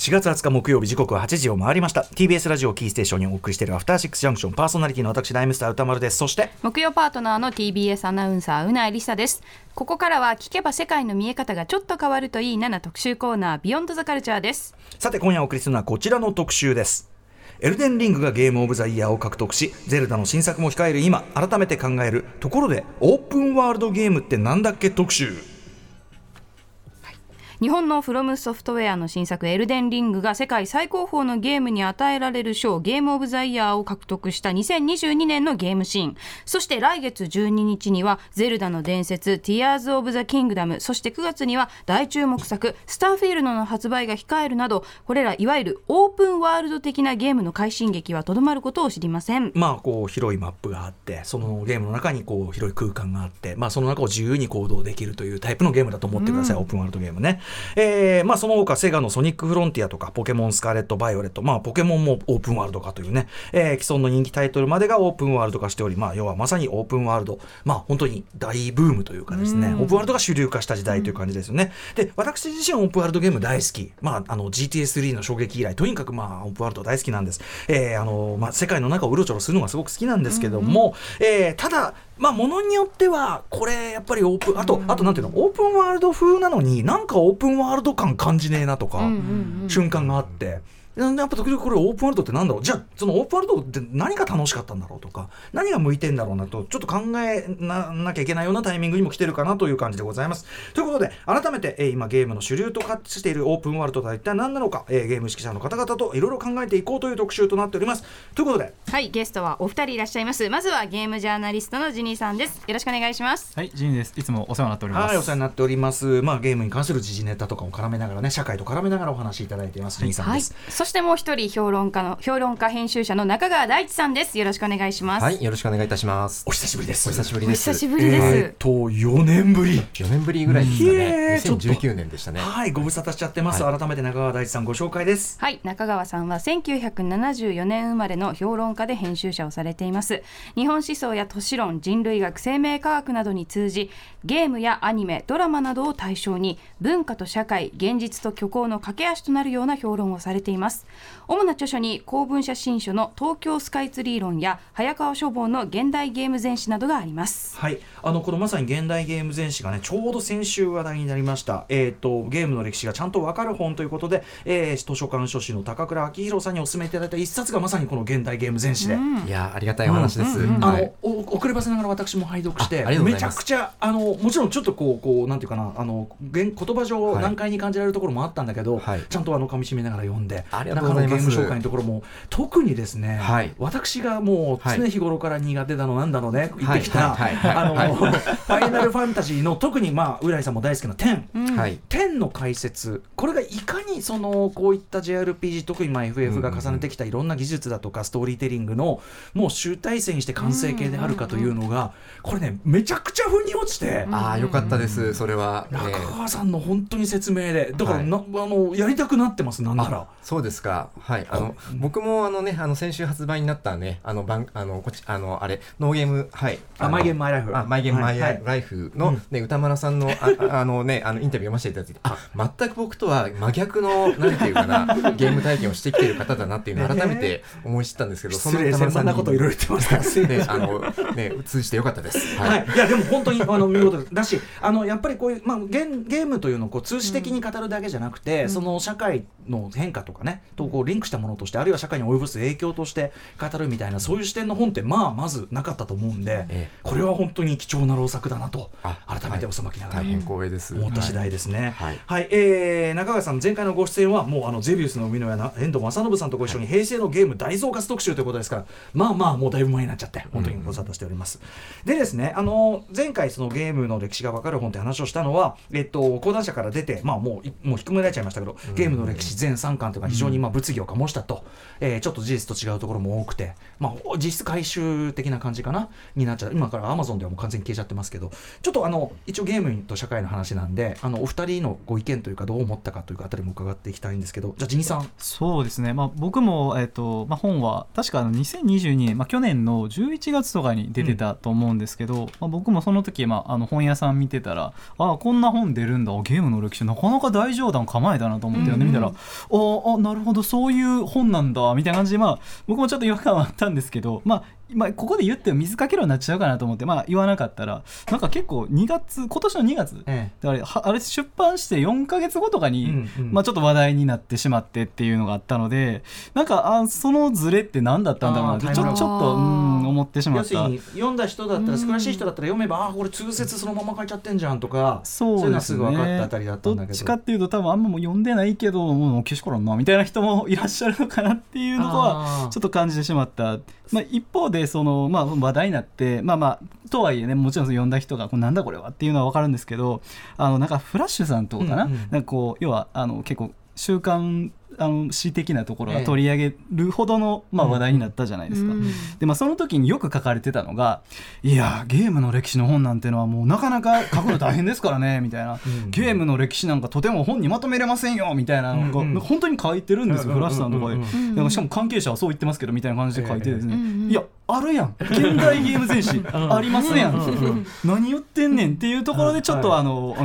4月20日木曜日時刻は8時を回りました。TBS ラジオキーステーションにお送りしているアフターシックスジャンクション。パーソナリティの私ライムスター歌丸です。そして木曜パートナーの TBS アナウンサーうないりさです。ここからは聞けば世界の見え方がちょっと変わるといい7特集コーナービヨンドザカルチャーです。さて今夜お送りするのはこちらの特集です。エルデンリングがゲームオブザイヤーを獲得しゼルダの新作も控える今改めて考えるところでオープンワールドゲームってなんだっけ特集日本のフロムソフトウェアの新作エルデンリングが世界最高峰のゲームに与えられる賞ゲームオブザイヤーを獲得した2022年のゲームシーン。そして来月12日にはゼルダの伝説ティアーズ・オブ・ザ・キングダム。そして9月には大注目作スターフィールドの発売が控えるなどこれらいわゆるオープンワールド的なゲームの快進撃はとどまることを知りません。まあこう広いマップがあってそのゲームの中にこう広い空間があってまあその中を自由に行動できるというタイプのゲームだと思ってください、オープンワールドゲームねえーまあ、その他セガのソニックフロンティアとかポケモンスカーレット・バイオレット、まあ、ポケモンもオープンワールド化というね、えー、既存の人気タイトルまでがオープンワールド化しており、まあ、要はまさにオープンワールド、まあ、本当に大ブームというかですね、オープンワールドが主流化した時代という感じですよね。で、私自身オープンワールドゲーム大好き。まあ、あの、GTS3 の衝撃以来、とにかくまあ、オープンワールド大好きなんです。えー、あの、まあ、世界の中をうろちょろするのがすごく好きなんですけども、うんうん、えー、ただ、まあ、ものによっては、これ、やっぱりオープン、あと、あと、なんていうの、オープンワールド風なのに、なんかオープンワールド感感じねえなとか、瞬間があって。やっぱ時々これオープンワールドってなんだろう？じゃあそのオープンワールドって何が楽しかったんだろうとか何が向いてんだろうなとちょっと考えなきゃいけないようなタイミングにも来てるかなという感じでございます。ということで改めて、えー、今ゲームの主流と化しているオープンワールドとは一体何なのか、えー、ゲーム指揮者の方々といろいろ考えていこうという特集となっております。ということで。はいゲストはお二人いらっしゃいます。まずはゲームジャーナリストのジニーさんです。よろしくお願いします。はいジニーです。いつもお世話になっております。はいお世話になっております。まあゲームに関する時事ネタとかも絡めながらね社会と絡めながらお話しいただいています、ジニーさんです、そしてもう一人評論家の評論家編集者の中川大地さんです。よろしくお願いします。はいよろしくお願いいたします。お久しぶりです。お久しぶりです。お久しぶりです、えー、と4年ぶり。4年ぶりぐらいですかね。2019年でしたね。はいご無沙汰しちゃってます、はい、改めて中川大地さんご紹介です。はい中川さんは1974年生まれの評論家で編集者をされています。日本思想や都市論人類学生命科学などに通じゲームやアニメドラマなどを対象に文化と社会現実と虚構の架け橋となるような評論をされています主な著書に公文写新書の東京スカイツリー論や早川書房の現代ゲーム全史などがあります。はい。あのこのまさに現代ゲーム全史がねちょうど先週話題になりました。えっ、ー、とゲームの歴史がちゃんとわかる本ということで、えー、図書館書士の高倉明宏さんにお勧めいただいた一冊がまさにこの現代ゲーム全史で、うん、いやありがたいお話です、うん。うん、あの、遅ればせながら私も拝読してめちゃくちゃあのもちろんちょっとこうこうなんていうかなあの言葉上難解に感じられるところもあったんだけど、はい、ちゃんとあの噛み締めながら読んでありがとうございます。ゲーム紹介のところも特にですね、はい、私がもう常日頃から苦手だのなんだのね、言ってきた、あの、ファイナルファンタジーの特にまあ浦井さんも大好きな10、うん、10の解説。これがいかにそのこういった JRPG 特にまあ FF が重ねてきたいろんな技術だとかストーリーテリングのもう集大成にして完成形であるかというのがこれねめちゃくちゃ腑に落ちてああよかったですそれは、中川さんの本当に説明で。だからな、あのやりたくなってますなんなら。そうですかはいあの僕もあのねあの先週発売になったねあの番あのこちあのあれノーゲームはい。あマイゲームマイライフ。あマイゲームマイライフの、ね歌丸さんのああのねあのインタビュー読ませていただいてあ全く僕とは真逆のなんていうかなゲーム体験をしてきている方だなっていうのを改めて思い知ったんですけど、その歌丸さんなこといろいろ言ってます。ねあのね通じてよかったです。はい、い、やでも本当にあの見事だしあのやっぱりこういうまあゲゲームというのをこう通詞的に語るだけじゃなくて、その社会の変化とかねとこうリンクしたものとしてあるいは社会に及ぼす影響として語るみたいなそういう視点の本ってまあまずなかったと思うんで、ええ、これは本当に貴重な労作だなと改めておさまきながら、大変光栄です。思った次第ですね。はい、はい、えー、中川さん前回のご出演はもうあのゼビウスの生みの親遠藤正信さんとご一緒に平成のゲーム大増活特集ということですからまあまあもうだいぶ前になっちゃって本当にご無沙汰しております。うん、でですねあの前回そのゲームの歴史が分かる本って話をしたのはえっと講談社から出てまあもうもう低められちゃいましたけどゲームの歴史全3巻というか非常常にまあ物議を醸したと、えーちょっと事実と違うところも多くて、まあ、実質回収的な感じかなになっちゃう。今からアマゾンではもう完全に消えちゃってますけど。ちょっとあの一応ゲームと社会の話なんであのお二人のご意見というかどう思ったかというかあたりも伺っていきたいんですけど。じゃあジニさん。そうですね、まあ、僕も、えっとまあ、本は確かあの2022年、まあ、去年の11月とかに出てたと思うんですけど、まあ、僕もその時、まあ、あの本屋さん見てたらああこんな本出るんだ。ゲームの歴史なかなか大冗談構えたなと思って読んでみたら、ああなるほどそういう本なんだみたいな感じで、まあ、僕もちょっと違和感はあったんですけど、まあまあ、ここで言っても水かけろになっちゃうかなと思って、まあ、言わなかったらなんか結構2月今年の2月、えだからはあれ出版して4か月後とかに、うんうん。まあ、ちょっと話題になってしまってっていうのがあったのでなんかあそのズレって何だったんだろうなってちょちょっとうん思ってしまった。読んだ人だったら少しい人だったら読めばああこれ通説そのまま書いちゃってんじゃんとかそういうのすぐ分かったあたりだったんだど。っけどちかっていうと多分あんまもう読んでないけどもうけしからんなみたいな人もいらっしゃるのかなっていうのはちょっと感じてしまった、まあ、一方でその、まあ、話題になってまあまあとはいえねもちろんその読んだ人がこれなんだこれはっていうのは分かるんですけどあのなんかフラッシュさんとかかな,、うんうんなんかこう要はあの結構習慣あの詩的なところええ。が取り上げるほどの、まあ、話題になったじゃないですか。うんでまあ、その時によく書かれてたのが「いやゲームの歴史の本なんてのはもうなかなか書くの大変ですからね」みたいな。うん「ゲームの歴史なんかとても本にまとめれませんよ」みたいなのが、うんうん。本当に書いてるんですよ、フラッシュさんとかで、うんうんしかも関係者はそう言ってますけどみたいな感じで書いてですね、え。いやあるやん。現代ゲーム全史。ん。ありますやん、何言ってんねんっていうところでちょっとあの、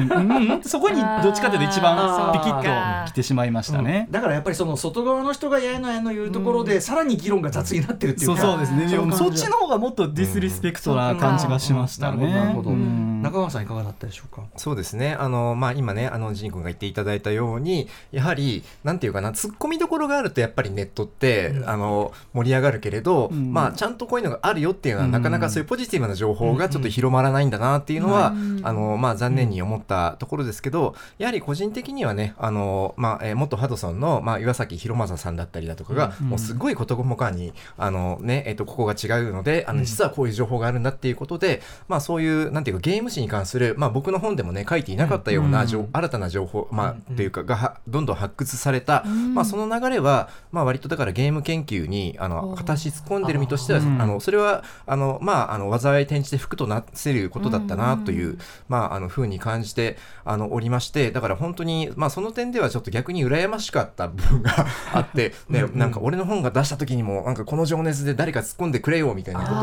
そこにどっちかというと一番ピキッと来てしまいましたね。だからやっぱりその外側の人がやえのやえの言うところで、さらに議論が雑になってるっていうかそうそうですね。でもそっちの方がもっとディスリスペクトな感じがしましたね。なるほどなるほどうん中川さんいかがだったでしょうか？そうですね。あの、まあ、今ね、あの、ジン君が言っていただいたように、やはり、なんていうかな、突っ込みどころがあると、やっぱりネットって、うん。あの、盛り上がるけれど、うん。まあ、ちゃんとこういうのがあるよっていうのは、うん。なかなかそういうポジティブな情報がちょっと広まらないんだなっていうのは、うん。あの、まあ、残念に思ったところですけど、やはり個人的にはね、あの、まあ、えー元ハドソンの、まあ、岩崎宏正さんだったりだとかが、うん。もうすごい事細かに、あの、ね、えっ、と、ここが違うので、あの、うん。実はこういう情報があるんだっていうことで、まあ、そういう、なんていうか、ゲーム史に関する、まあ、僕の本でもね、書いていなかったような、情うん新たな情報、まあ、うんっていうか、がは、どんどん発掘された、うん。まあ、その流れは、まあ、割とだからゲーム研究に、あおの、ー。片足突っ込んでる身としては、うんあの、それは、あの、まあ、あの、災い転じて福となせることだったな、という、うんまあ、あの、ふうに感じて、あの、おりまして、だから本当に、まあ、その点ではちょっと逆に羨ましかった部分が あって、ね、なんか俺の本が出した時にも、なんかこの情熱で誰か突っ込んでくれよ、みたいなことを、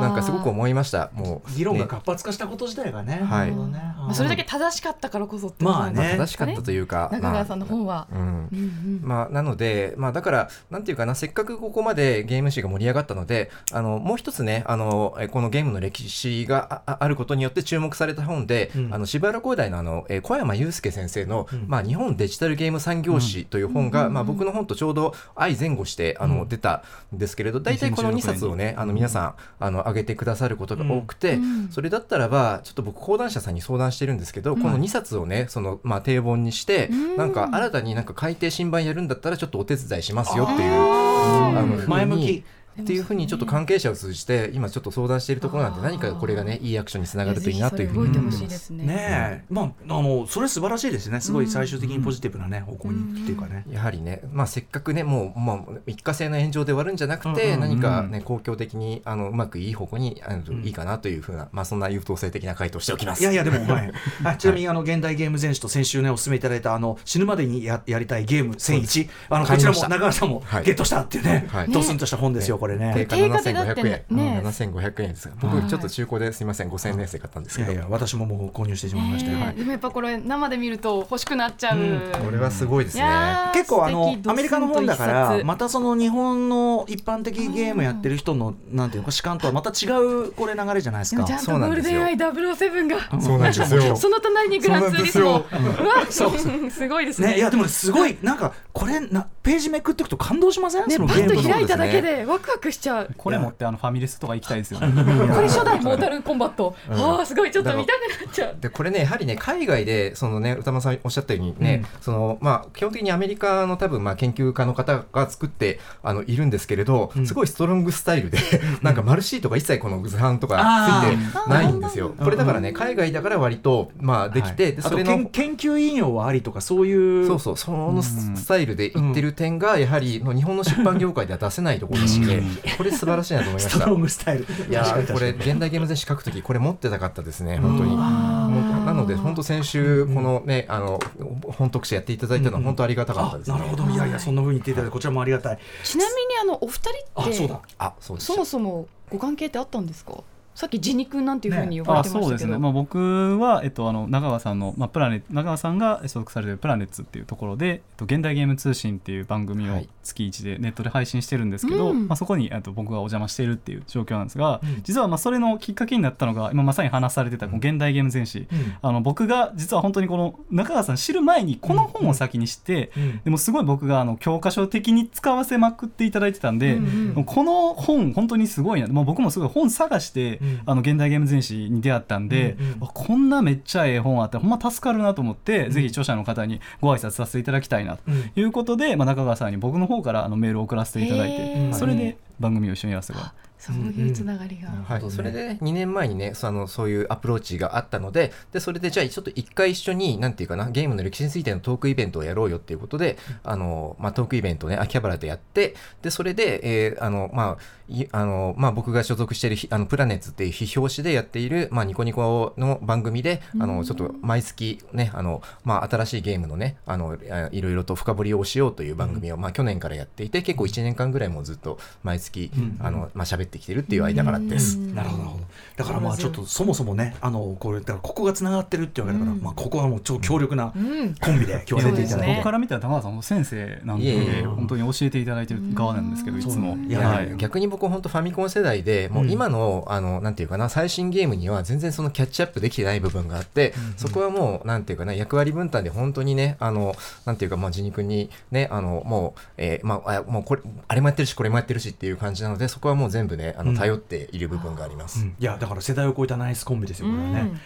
なんかすごく思いました。もう、議論がね。活発化したこと自体がね。はい。それだけ正しかったからこそってまあね。正しかったというか、中川さんの本は。まあうん。うんうん。まあ、なので、まあ、だから、なんていうかな、せっかくここまでゲーム史が盛り上がったので、あの、もう一つね、あの、えこのゲームの歴史があああることによって注目された本で、うん。あの、柴原工大のあの、え小山祐介先生の、うん。まあ、日本デジタルゲーム産業史という本が、うん。まあ、僕の本とちょうど相前後して、あの、うん。出たんですけれど、大体この2冊をね、あの、皆さん、あの、上げてくださることが多くて、うん。それだったらば、ちょっと僕、講談社さんに相談してるんですけど、うん。この2冊をね、その、まあ、定本にして、うん。なんか、新たになんか改訂新版やるんだったら、ちょっとお手伝いしますよっていう、あの前向きっていうふうにちょっと関係者を通じて、今ちょっと相談しているところなんで、何かこれがね、いいアクションにつながるといいなというふうに思ってます。ね。ねえ、まあ、あの、それ素晴らしいですね。すごい最終的にポジティブなね、方向にっていうかね。やはりね、まあ、せっかくね、もう、まあ、一過性の炎上で終わるんじゃなくて、うんうんうん何かね、公共的に、あの、うまくいい方向に、あの、んいいかなというふうな、まあ、そんな優等生的な回答をしておきます。いやいや、でも、はい。あちなみに、あの、現代ゲーム全史と先週ね、お勧めいただいた、あの、死ぬまでにややりたいゲーム1001。あの、こちらも中川さんもはいゲットしたっていうねはい、ドスンとした本ですよ、これ定ね。価定価でだって7500円、ね。うん7500円ですが僕はい。ちょっと中古ですいません5000円で買ったんですけど。いやいや、私ももう購入してしまいましたえでもやっぱこれ生で見ると欲しくなっちゃう。うん。これはすごいですね。結構あのアメリカの本だからまたその日本の一般的ゲームやってる人のなんていうのか主観とはまた違うこれ流れじゃないですか。でもちゃんとそうなんですよ。ゴールデンアイ007がそうなんですよ。その隣にグランツーリスモ。そううわ すごいですね。ねいやでもねすごいなんかこれなページめくっていくと感動しません？ねパッとそのゲームの開いただけでワクワクしちゃう。これ持ってあのファミレスとか行きたいですよね。これ初代モータルコンバット。うん。ああすごい。ちょっと見たくなっちゃう。でこれねやはりね海外でそのね歌間さんおっしゃったようにね、そのまあ基本的にアメリカの多分まあ研究家の方が作ってあのいるんですけれど、うん。すごいストロングスタイルで、なんかマルシートが一切この図版とかあついー。てないんですよ。うん。これだからね海外だから割とまあできて、はいでそれの研研究引用はありとかそういうそうそうそのスタイルで言ってるっ点がやはりの日本の出版業界では出せないところなのでこれ素晴らしいなと思いました。ストロングスタイル。いやこれ現代ゲーム全史書くときこれ持ってたかったですね。本当に。なので本当先週このねあの本特集やっていただいたのは本当ありがたかったですね。あなるほど。いやいやそんな風に言っていただいてこちらもありがたい。ちなみにあのお二人ってあそうだ。あそうです。そもそもご関係ってあったんですか？さっきジニ君なんていうふうに呼ばれあてましたけど、そうですね、まあ、僕は、えっと、あの中川さんの、まあ、プラネ中川さんが所属されてるプラネッツっていうところで、えっと、現代ゲーム通信っていう番組をはい。月1でネットで配信してるんですけど、うん。まあ、そこにえっと僕がお邪魔しているっていう状況なんですが、うん。実はまあそれのきっかけになったのが今まさに話されてたこの現代ゲーム全史、うん。あの僕が実は本当にこの中川さん知る前にこの本を先に知って、うん。でもすごい僕があの教科書的に使わせまくっていただいてたんで、うんうん。もうこの本本当にすごいな、まあ、僕もすごい本探して、うんあの現代ゲーム全史に出会ったんで、こんなめっちゃええ本あってほんま助かるなと思って、ぜひ著者の方にご挨拶させていただきたいなとうん。いうことで、まあ、中川さんに僕の方からあのメールを送らせていただいて、それで番組を一緒にやらせてもらって。そういうつながりが、はい、ほどねそれで2年前にねそのそういうアプローチがあったのででそれでじゃあちょっと一回一緒になんていうかなゲームの歴史についてのトークイベントをやろうよっていうことで、あのまあ、トークイベントをね秋葉原でやってでそれで、えーあのまあいあのまあ、僕が所属しているひあのプラネッツっていう非表紙でやっている、まあ、ニコニコの番組であのちょっと毎月ねあの、まあ、新しいゲームのねあのあいろいろと深掘りをしようという番組を、まあ、去年からやっていて結構1年間ぐらいもうずっと毎月、うん。あのまあ喋ってきてるっていう間柄です。うん。なるほどなるほど。だからまあちょっとそもそもねあのこれだからここがつながってるっていうわけだから、うん。まあ、ここはもう超強力なうん。コンビで今日は出ていただいて、僕から見たら高川さんも先生なんでいえいえ。本当に教えていただいてる側なんですけどいつも。いやはい。や逆に僕本当ファミコン世代でもううん。今の,、あのなんていうかな最新ゲームには全然そのキャッチアップできてない部分があって、そこはもうなんていうかな役割分担で本当にねあのなんていうかまあジニ君にねあのもう、えーまああもうこれあれもやってるしこれもやってるしっていう感じなのでそこはもう全部ねあうん。の頼っている部分があります。うん。いやだから世代を超えたナイスコンビですよこれはね。うん。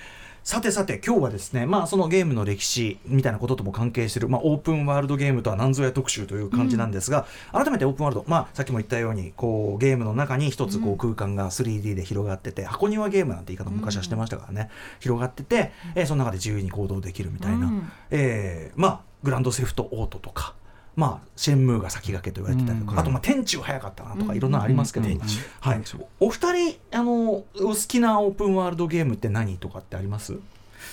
さてさて今日はですねまあそのゲームの歴史みたいなこととも関係してる、まあ、オープンワールドゲームとは何ぞや特集という感じなんですが、改めてオープンワールド、まあ、さっきも言ったようにこうゲームの中に一つこう空間が 3D で広がってて、箱庭ゲームなんて言い方も昔はしてましたからね、広がってて、えーその中で自由に行動できるみたいな、うん。えーまあグランドセフトオートとか。まあ、シェンムーが先駆けと言われてたりとか、うんあとまあ天中早かったなとかうんいろんなのありますけど、うんうんはい、お二人あのお好きなオープンワールドゲームって何とかってあります？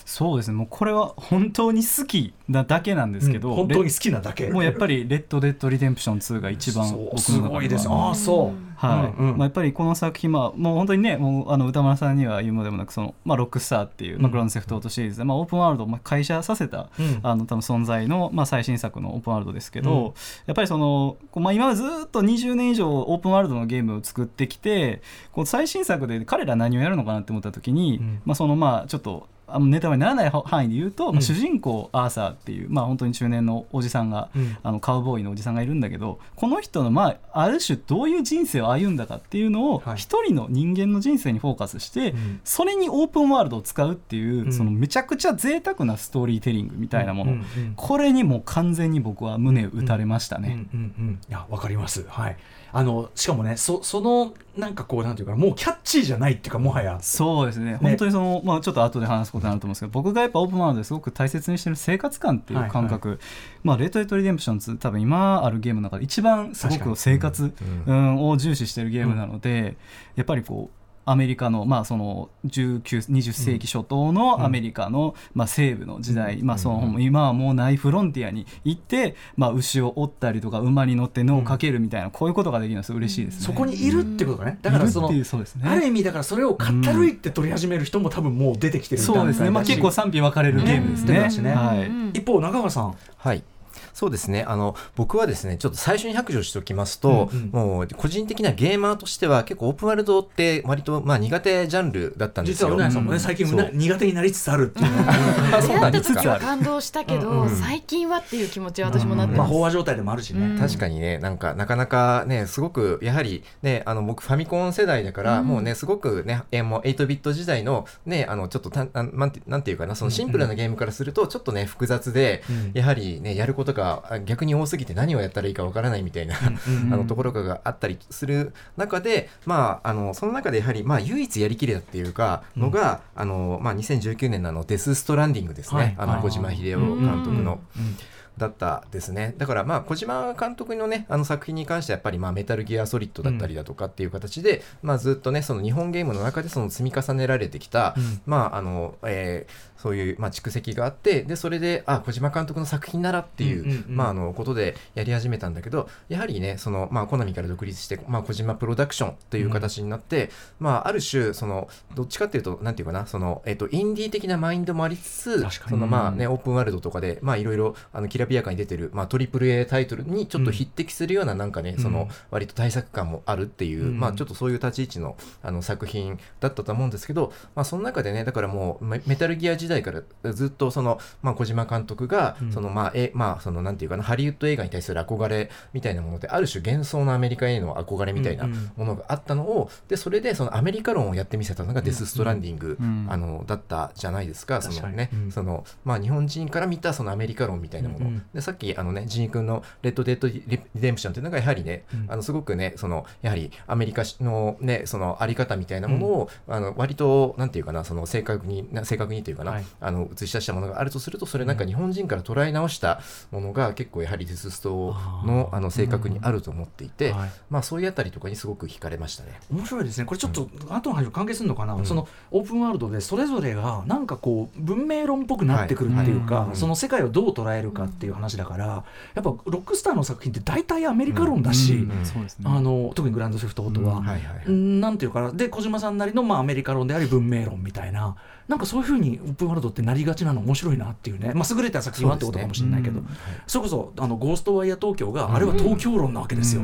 そうですね。もうこれは本当に好きなだけなんですけど、うん本当に好きなだけ。レもうやっぱり「レッド・デッド・リデンプション2」が一番僕すの中ではごいです。ああそう。はい。うんうん。まあ、やっぱりこの作品、まあ、もう本当にねもうあの歌丸さんには言うまでもなくその、まあ、ロックスターっていう、まあ、うん。グランドセフトオートシリーズで、まあ、オープンワールドをまあ会社させた、うん。あの多分存在の、まあ、最新作のオープンワールドですけど、うん。やっぱりその、こうまあ、今までずっと20年以上オープンワールドのゲームを作ってきてこう最新作で彼ら何をやるのかなって思った時に、うん。まあ、そのまあちょっとあのネタバレにならない範囲で言うと、主人公アーサーっていう、まあ、本当に中年のおじさんが、うん。あのカウボーイのおじさんがいるんだけどこの人の、まあ、ある種どういう人生を歩んだかっていうのをはい。一人の人間の人生にフォーカスして、うん。それにオープンワールドを使うっていう、うん。そのめちゃくちゃ贅沢なストーリーテリングみたいなもの、これにもう完全に僕は胸打たれましたね。わかります。はいあのしかもねそそのなんかこうなんていうかもうキャッチーじゃないっていうかもはや。そうですね。本当にその、まあ、ちょっと後で話すことになると思うんですけど僕がやっぱオープンワールドですごく大切にしてる生活感っていう感覚、まあ、レート・エット・リデンプション2多分今あるゲームの中で一番すごく生活、うんうん、を重視してるゲームなので、やっぱりこうアメリカの,、まあその19 20世紀初頭のアメリカの、まあ、西部の時代、まあ、その今はもうないフロンティアに行って、まあ、牛を追ったりとか馬に乗って脳をかけるみたいな、こういうことができるのはす嬉しいですね。そこにいるってことがねだからそのそうですね。ある意味だからそれを語るいって取り始める人も多分もう出てきてるそうですね、まあ、結構賛否分かれるゲームですね。はいうん。一方中川さん。はいそうですね。あの僕はですねちょっと最初に白状しておきますと、うんうん。もう個人的なゲーマーとしては結構オープンワールドって割とまあ苦手ジャンルだったんですよ。実はうなやさんもねう。ん最近苦手になりつつあるっていう。あ そうなんですか。出会った時は感動したけど、うんうん。最近はっていう気持ちは私もなってまあます。飽和状態でもあるしね、うん。確かにね。なんかなかなかねすごくやはりねあの僕ファミコン世代だから、うん。もうねすごくねえもう8ビット時代のねあのちょっとたあなんてなんていうかなそのシンプルなゲームからするとちょっとね複雑で、うん。やはりねやることがあ逆に多すぎて何をやったらいいかわからないみたいな、うん あのところがあったりする中で、まあ、あのその中でやはり、まあ、唯一やりきれたっていうかのが、あのまあ、2019年のあのデス・ストランディングですね、はい。あの小島秀夫監督の。だったですね。だからまあ小島監督のねあの作品に関してはやっぱりまあメタルギアソリッドだったりだとかっていう形で、まあずっとねその日本ゲームの中でその積み重ねられてきた、うん。まああの、えーそういう、まあ、蓄積があってでそれであ小島監督の作品ならっていう,、うんうんうん。まあ、あのことでやり始めたんだけどやはりねその、まあ、コナミから独立して、まあ、小島プロダクションという形になって、まあ、ある種そのどっちかっていうとなんていうかなその、えっとインディー的なマインドもありつつその、まあね、オープンワールドとかでまあいろいろあのきらびやかに出てる、まあ、トリプル A タイトルにちょっと匹敵するようななんかね、うん。その割と対策感もあるっていう、うん。まあ、ちょっとそういう立ち位置のあの作品だったと思うんですけど、まあ、その中でねだからもうメメタルギア時代からずっとその、まあ、小島監督が、うん。そのまあえまあそのなんていうかなハリウッド映画に対する憧れみたいなものである種幻想のアメリカへの憧れみたいなものがあったのをでそれでそのアメリカ論をやってみせたのがデス・ストランディング、うん。あのだったじゃないですかそのね、うん。そのまあ、日本人から見たそのアメリカ論みたいなもの、でさっきあのねジーン君の「レッド・デッド・リデンプション」っていうのがやはりね、うん。あのすごくねそのやはりアメリカのねそのあり方みたいなものを、あの割となんていうかなその正確にな正確にというかな、はい。あの映し出したものがあるとするとそれなんか日本人から捉え直したものが結構やはりデスストのあの性格にあると思っていて、はい。まあそういうあたりとかにすごく惹かれましたね。面白いですね。これちょっと後の話と関係するのかな、うん。そのオープンワールドでそれぞれがなんかこう文明論っぽくなってくるっていうか、その世界をどう捉えるかっていう話だからやっぱロックスターの作品って大体アメリカ論だし、うん。そうですね。あの特にグランドセフトオートは、うん。はいはいはい。うんなんていうかなで小島さんなりの、まあ、アメリカ論であり文明論みたいななんかそういうふうにオープンワールドってなりがちなの面白いなっていうね、まあ、優れた作品はってことかもしれないけど。そ,、れこそあのゴーストワイヤー東京が、あれは東京論なわけですよ、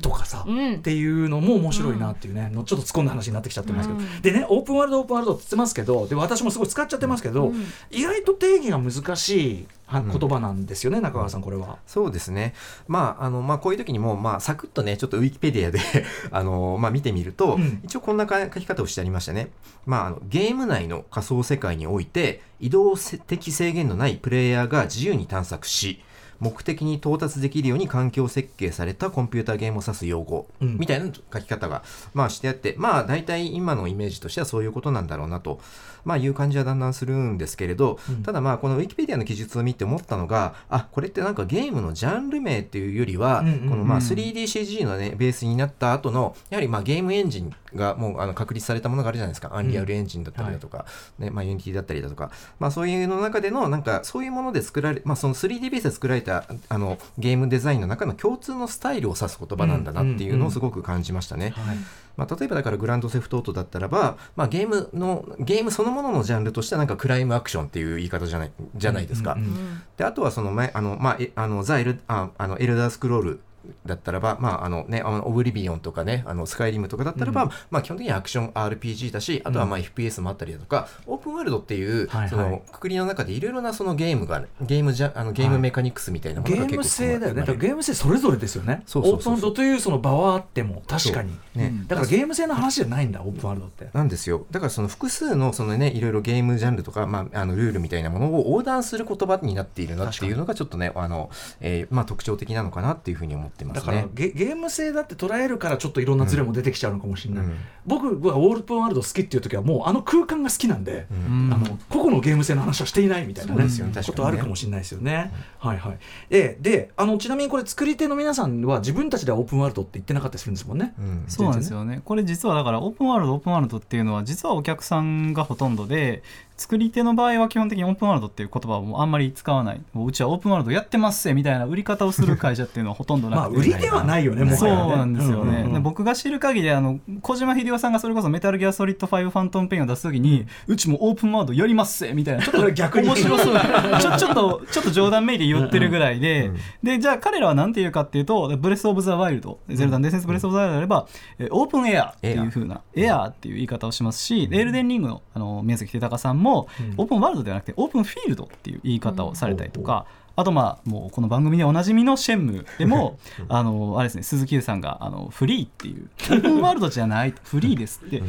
とかさ、うん。っていうのも面白いなっていうね、のちょっと突っ込んだ話になってきちゃってますけど、うん。でねオープンワールドオープンワールドって言ってますけど。で私もすごい使っちゃってますけど、うん。意外と定義が難しい言葉なんですよね、中川さんこれは。そうですね。まあ、あの、まあ、こういう時にも、まあ、サクッとね、ちょっとウィキペディアで あの、まあ、見てみると、うん一応こんな書き方をしてありましたね。まあ、あの、ゲーム内の仮想世界において、移動的制限のないプレイヤーが自由に探索し、目的に到達できるように環境設計されたコンピューターゲームを指す用語、うんみたいな書き方が、まあ、してあって、まあ、大体今のイメージとしてはそういうことなんだろうなと、まあ、いう感じはだんだんするんですけれど、うん。ただまあ、このウィキペディアの記述を見て思ったのが、あ、これってなんかゲームのジャンル名っていうよりは、うんうんうん。このまあ 3DCG のね、ベースになった後の、やはりまあゲームエンジンがもうあの確立されたものがあるじゃないですか。アンリアルエンジンだったりだとか、ね、まあ Unity だったりだとか、まあそういうの中での、なんかそういうもので作られ、まあその 3D ベースで作られたあのゲームデザインの中の共通のスタイルを指す言葉なんだなっていうのをすごく感じましたね。はいまあ、例えばだからグランドセフトオートだったらば、まあ、ゲームのゲームそのもののジャンルとしてはなんかクライムアクションっていう言い方じゃないじゃないですか。うんうんであとはその前あの、まあ、えあのザエルああのエルダースクロールだったらば、まああのね、あのオブリビオンとかね、あのスカイリムとかだったらば、うん。まあ、基本的にアクション RPG だし、あとはまあ FPS もあったりだとか、オープンワールドっていう、はいはい。そのくくりの中でいろいろなそのゲームが、ゲームじゃあのゲームメカニクスみたいなもゲのが結構ーム性だよね。ゲーム性それぞれですよね。オープンワールドというその場はあっても確かに。ね。うん。だからゲーム性の話じゃないんだオープンワールドって。なんですよ。だからその複数のそのねいろいろゲームジャンルとか、まあ、あのルールみたいなものを横断する言葉になっているなっていうのがちょっとねあの、えーまあ、特徴的なのかなっていうふうに思ってますね。だからゲゲーム性だって捉えるからちょっといろんなズレも出てきちゃうのかもしれない、うん。僕はオープンワールド好きっていう時はもうあの空間が好きなんで、うん。うんあの個々のゲーム性の話はしていないみたいなねそうですよね確かにね。ことあるかもしれないですよね。はいはい、でであのちなみにこれ作り手の皆さんは自分たちではオープンワールドって言ってなかったりするんですもんね。うん。そうなんですよね。これ実はだからオープンワールドオープンワールドっていうのは実はお客さんがほとんどで作り手の場合は基本的にオープンワールドっていう言葉をもうあんまり使わない。もううちはオープンワールドやってますぜみたいな売り方をする会社っていうのはほとんどなくてまあ売りではないよねもそうはやね。なんですよね、うんうんうんで僕が知る限りあの小島秀夫さんがそれこそメタルギアソリッド5ファントムペインを出す時に、うちもオープンワールドやりますぜみたいなちょっと 逆に。面白そうちょ ちょっとちょっと冗談めいて言ってるぐらいで、うんでじゃあ彼らは何て言うかっていうとブレス・オブ・ザ・ワイルドゼルダの伝説ブレス・オブ・ザ・ワイルドであれば、えーオープンエアっていう風なエア。ーっていう言い方をしますし、エルデンリングのあの宮崎秀隆さんも、うん。オープンワールドではなくてオープンフィールドっていう言い方をされたりとか、あとまあもうこの番組でおなじみのシェンムでも あのあれですね鈴木優さんがあのフリーっていうオープンワールドじゃないフリーですって。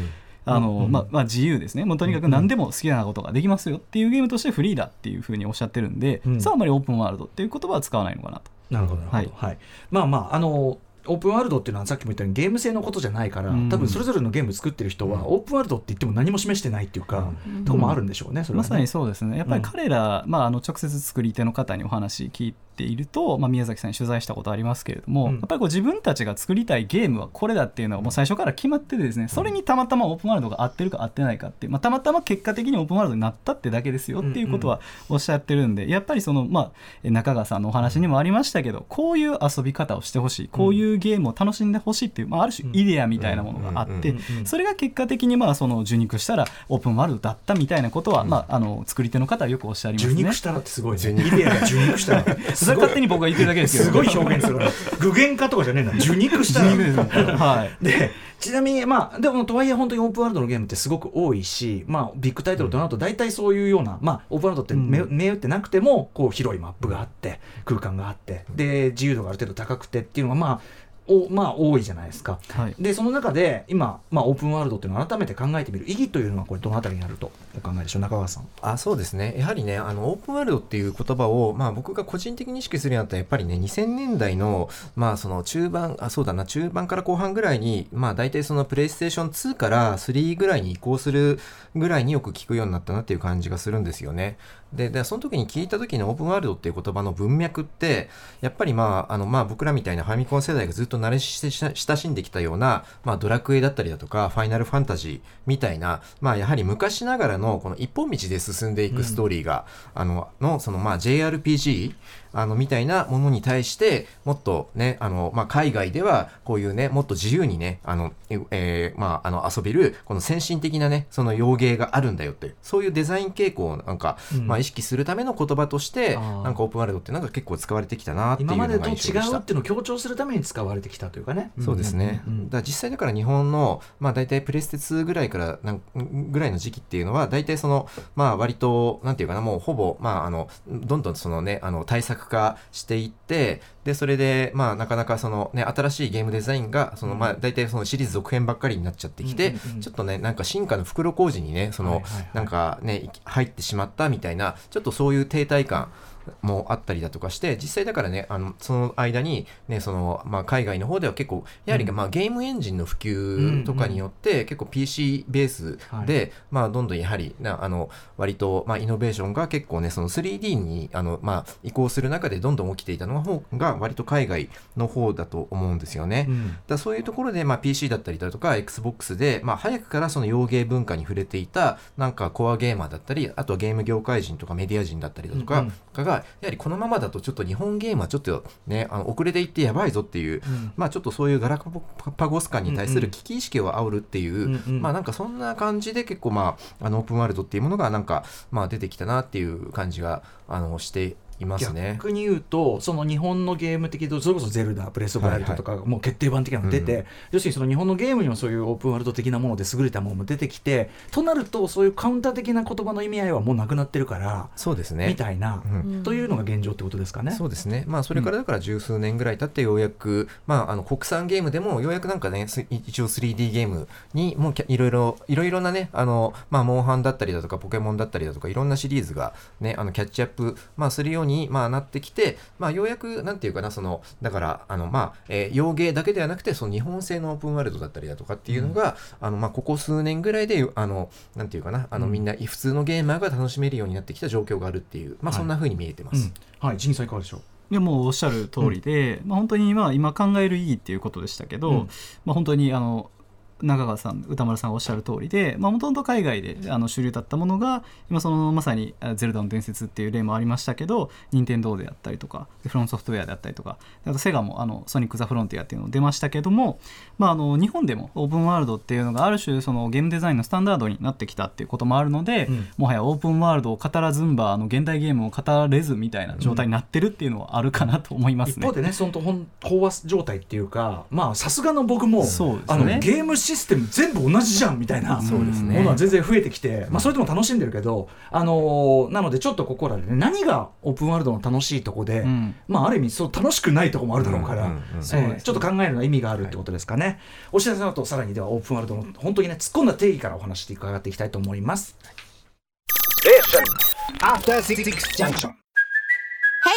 あのまあまあ、自由ですね。もうとにかく何でも好きなことができますよっていうゲームとしてフリーだっていうふうにおっしゃってるんで、うん。さああまりオープンワールドっていう言葉は使わないのかなと。なるほどなるほど、はい。まあまああのオープンワールドっていうのはさっきも言ったようにゲーム性のことじゃないから、うん。多分それぞれのゲーム作ってる人は、うん。オープンワールドって言っても何も示してないっていうか、とこもあるんでしょうね、それはね。まさにそうですね。やっぱり彼ら、まあ、あの直接作り手の方にお話聞いてっていると、まあ、宮崎さんに取材したことありますけれども、うんやっぱりこう自分たちが作りたいゲームはこれだっていうのはもう最初から決まっててですねそれにたまたまオープンワールドが合ってるか合ってないかってまあ、たまたま結果的にオープンワールドになったってだけですよっていうことはおっしゃってるんでやっぱりその、まあ、え中川さんのお話にもありましたけどこういう遊び方をしてほしいこういうゲームを楽しんでほしいっていう、まあ、ある種イデアみたいなものがあってそれが結果的にまあその受肉したらオープンワールドだったみたいなことは、まあ、あの作り手の方はよくおっしゃりますね受肉。したらってすごいね。受イデアが受肉したら。それは勝手に僕が言ってるだけですけどすごい表現する。具現化とかじゃねえんだ。受肉したら。はいでちなみにまあでもとはいえ本当にオープンワールドのゲームってすごく多いし、まあ、ビッグタイトルとなると大体そういうような、まあ、オープンワールドって目,、うん目打ってなくてもこう広いマップがあって空間があってで自由度がある程度高くてっていうのがまあおまあ多いじゃないですか。はいでその中で今、まあ、オープンワールドっていうのを改めて考えてみる意義というのはこれどのあたりにあるとお考えでしょう？中川さん。あそうですねやはりねあのオープンワールドっていう言葉を、まあ、僕が個人的に意識するようになったらやっぱりね2000年代の,、まあその中盤あそうだな中盤から後半ぐらいに、まあ、大体そのプレイステーション2から3ぐらいに移行するぐらいによく聞くようになったなっていう感じがするんですよね。ででその時に聞いた時のオープンワールドっていう言葉の文脈ってやっぱりまああのまあ僕らみたいなファミコン世代がずっと慣れしてし親しんできたような、まあ、ドラクエだったりだとかファイナルファンタジーみたいな、まあ、やはり昔ながらのこの一本道で進んでいくストーリーが、あののそのまあ JRPG あのみたいなものに対してもっとねあの、まあ、海外ではこういうねもっと自由にねあの、えーまあ、あの遊べるこの先進的なねその洋芸があるんだよってそういうデザイン傾向をなんか、うん。まあ、意識するための言葉としてなんかオープンワールドってなんか結構使われてきたなっていうのが今までと違印象でしたうっていうのを強調するために使われてきたというかね。そうですね、うんだ実際だから日本の、まあ、大体プレステ2ぐらいからなんぐらいの時期っていうのは大体その、まあ、割となんていうかなもうほぼ、まあ、あのどんどんその、ね、あの対策化していってでそれで、まあ、なかなかその、ね、新しいゲームデザインがその、まあ、大体そのシリーズ続編ばっかりになっちゃってきて、ちょっとねなんか進化の袋小路にねその、なんかね入ってしまったみたいなちょっとそういう停滞感もあったりだとかして実際だからねあのその間に、ねそのまあ、海外の方では結構やはり、うん。まあ、ゲームエンジンの普及とかによって、結構 PC ベースで、まあ、どんどんやはりなあの割と、まあ、イノベーションが結構ねその 3D にあの、まあ、移行する中でどんどん起きていたの方が割と海外の方だと思うんですよね。うん。だそういうところで、まあ、PC だったりだとか XBOX で、まあ、早くからその洋芸文化に触れていたなんかコアゲーマーだったりあとはゲーム業界人とかメディア人だったりだとかが、やはりこのままだとちょっと日本ゲームはちょっとねあの遅れていってやばいぞっていう、うん。まあ、ちょっとそういうガラパゴス感に対する危機意識を煽るっていう、うんうん。まあなんかそんな感じで結構まああのオープンワールドっていうものがなんかまあ出てきたなっていう感じがあのしていますね。逆に言うとその日本のゲーム的とそれこそ「ゼルダ」「プレス・オブ・ライト」とかもう決定版的なのが出て、うん要するにその日本のゲームにもそういうオープンワールド的なもので優れたものも出てきてとなるとそういうカウンター的な言葉の意味合いはもうなくなってるから、そうですね。みたいな、うん。というのが現状ってことですかね。そうですね、まあ、それからだから十数年ぐらい経ってようやく、まあ、あの国産ゲームでもようやくなんかねす一応 3D ゲームにもういろいろいろいろなねあの、まあ、モンハンだったりだとかポケモンだったりだとかいろんなシリーズが、ね、あのキャッチアップ、まあ、するように、まあ、なってきて、まあ、ようやくなんていうかなそのだからあの、まあえー洋芸だけではなくてその日本製のオープンワールドだったりだとかっていうのが、あのまあ、ここ数年ぐらいであのなんていうかなあの、うん。みんな普通のゲーマーが楽しめるようになってきた状況があるっていう、まあ、そんな風に見えてます。うん。はい、ジンさんいかがでしょう？いやもうおっしゃる通りで、まあ、本当にまあ今考える意義っていうことでしたけど、うん。まあ、本当にあの中川さん歌丸さんがおっしゃる通りでもともと海外であの主流だったものが今そのまさに「ゼルダの伝説」っていう例もありましたけど任天堂であったりとかフロントソフトウェアであったりとかあとセガもあのソニック・ザ・フロンティアっていうの出ましたけども、まあ、あの日本でもオープンワールドっていうのがある種そのゲームデザインのスタンダードになってきたっていうこともあるので、うん。もはやオープンワールドを語らずんばあの現代ゲームを語れずみたいな状態になってるっていうのはあるかなと思いますね。一方でね、その本飽和状態っていうか、まあ、さすがの僕も、そうですね。あのゲームシステム全部同じじゃんみたいなそうですね。ものは全然増えてきて、まあ、それでも楽しんでるけど、あのーなのでちょっとここらでね何がオープンワールドの楽しいとこで、うん。まあ、ある意味そう楽しくないとこもあるだろうから、うんうんうん。えーちょっと考えるのは意味があるってことですかね。お知らせの後さらにではオープンワールドの本当にね突っ込んだ定義からお話して伺っていきたいと思います。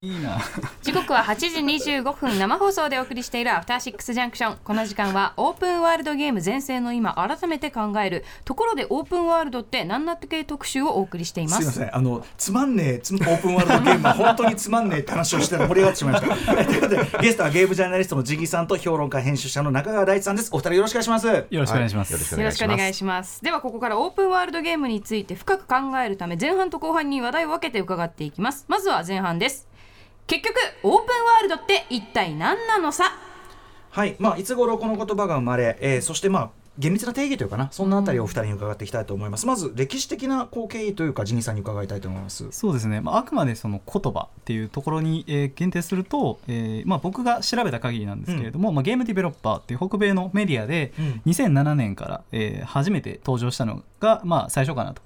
いいな。時刻は8時25分。生放送でお送りしているアフターシックスジャンクション。この時間はオープンワールドゲーム全盛の今改めて考える。ところでオープンワールドって何なって系特集をお送りしています。すいません。あのつまんねえつオープンワールドゲームは 本当につまんねえって話をして盛り上がってしまいました。えということでゲストはゲームジャーナリストのジギさんと評論家編集者の中川大地さんです。お二人よろしくお願いします。よろしくお願いします、よろしくよろしくお願いします。ではここからオープンワールドゲームについて深く考えるため前半と後半に話題を分けて伺っていきます。まずは前半です結局オープンワールドって一体何なのさ？はい、まあ、いつ頃この言葉が生まれ、えーそしてまあ厳密な定義というかなそんなあたりをお二人に伺っていきたいと思います、まず歴史的なこう経緯というかジギさんに伺いたいと思います。そうですね、まあ、あくまでその言葉っていうところに、えー限定すると、えーまあ、僕が調べた限りなんですけれども、まあ、ゲームディベロッパーっていう北米のメディアで、うん。2007年から、えー初めて登場したのが、まあ、最初かなと。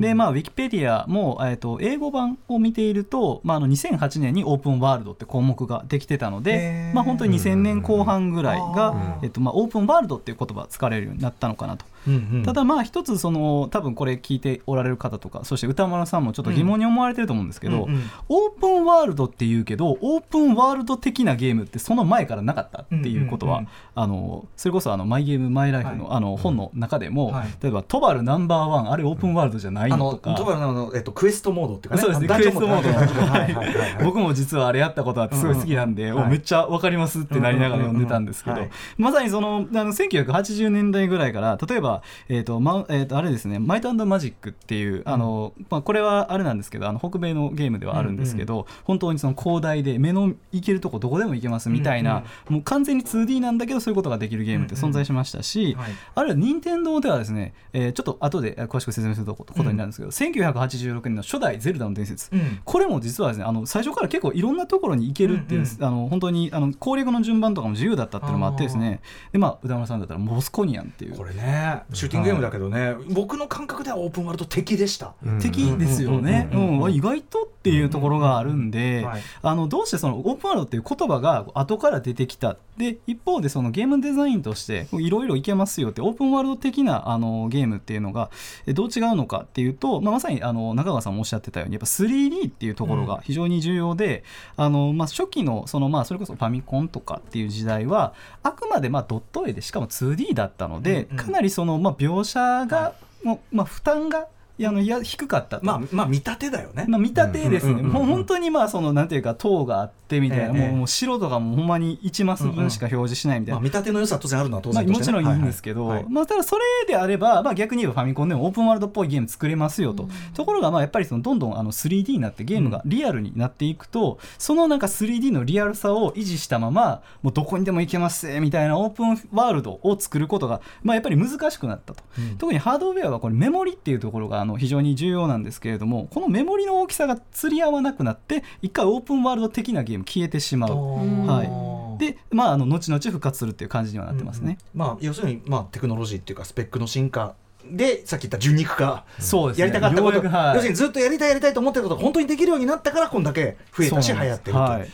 で、まあ、ウィキペディアも、えー、と英語版を見ていると、まあ、あの2008年にオープンワールドって項目ができてたのへでー、まあ、本当に2000年後半ぐらいあがー、えっとまあ、オープンワールドっていう言葉が使われるようになったのかなと。うんうん。ただまあ一つその多分これ聞いておられる方とかそして歌丸さんもちょっと疑問に思われてると思うんですけど、うんうん。オープンワールドっていうけどオープンワールド的なゲームってその前からなかったっていうことは、うんうんうん。あのそれこそあのマイゲームマイライフの,、はい。あの本の中でも、はい。例えば「トバルナンバーワンあれオープンワールドじゃないあの?」とか。のトバルのえっと、クエストモードっていうかね。そうですねクエストモードはいはい僕も実はあれやったことあってすごい好きなんで、うん。うんおめっちゃわかりますってなりながら読んでたんですけど、うんうんうんまさにそのあの1980年代ぐらいから例えば、えーとまえー、とあれですね「マイトマジック」っていうあの、まあ、これはあれなんですけどあの北米のゲームではあるんですけど、本当にその広大で目の行けるとこどこでも行けますみたいな、もう完全に 2D なんだけどそういうことができるゲームって存在しましたし、はいあるいは任天堂ではですね、えーちょっと後でえー詳しく説明することになるんですけど、1986年の初代「ゼルダの伝説」うん。これも実はですねあの最初から結構いろんなところに行けるっていう、うんうん。あの本当にあの攻略の順番とかも自由だったっていうのもあってですね。でまあ宇田村さんだったらモスコニアンっていう。これねシューティングゲームだけどね、僕の感覚ではオープンワールド敵でした、うん。敵ですよね、うんうんうんうん。うん。意外とっていうところがあるんで、はい。あのどうしてそのオープンワールドっていう言葉が後から出てきた。で一方でそのゲームデザインとしていろいろいけますよってオープンワールド的なあのゲームっていうのがえどう違うのかっていうと、まあ、まさにあの中川さんもおっしゃってたようにやっぱ 3D っていうところが非常に重要で、あのまあ、初期のその、まあ、それこそファミコンとかっていう時代はあくまでまあドット絵でしかも 2D だったので、うんうん。かなりその、まあ、描写が、もうまあ、負担がいやあのいや低かったと。まあまあ見立てだよね、まあ、見立てですね、うんうんうんうんもう本当にまあそのなんていうか塔があってみたいな、ええもう白とかもほんまに1マス分しか表示しないみたいまあ、な。見立ての良さは当然あるのは当まあ、然としてね。もちろんいいんですけど、はい。はいまあ、ただそれであれば、まあ、逆に言えばファミコンでもオープンワールドっぽいゲーム作れますよと、ところがまあやっぱりそのどんどんあの 3D になってゲームがリアルになっていくと、そのなんか 3D のリアルさを維持したままもうどこにでも行けますぜみたいなオープンワールドを作ることが、まあ、やっぱり難しくなったと、うん。特にハードウェアはこれメモリっていうところがあの非常に重要なんですけれどもこのメモリの大きさが釣り合わなくなって一回オープンワールド的なゲーム消えてしまう。はい。で、まあ、あの後々復活するっていう感じにはなってますね。まあ要するにまあテクノロジーっていうかスペックの進化でさっき言った純肉化。そうですね。やりたかったこと、はい。要するにずっとやりたいやりたいと思ってることが本当にできるようになったからこんだけ増えたし流行ってると、はい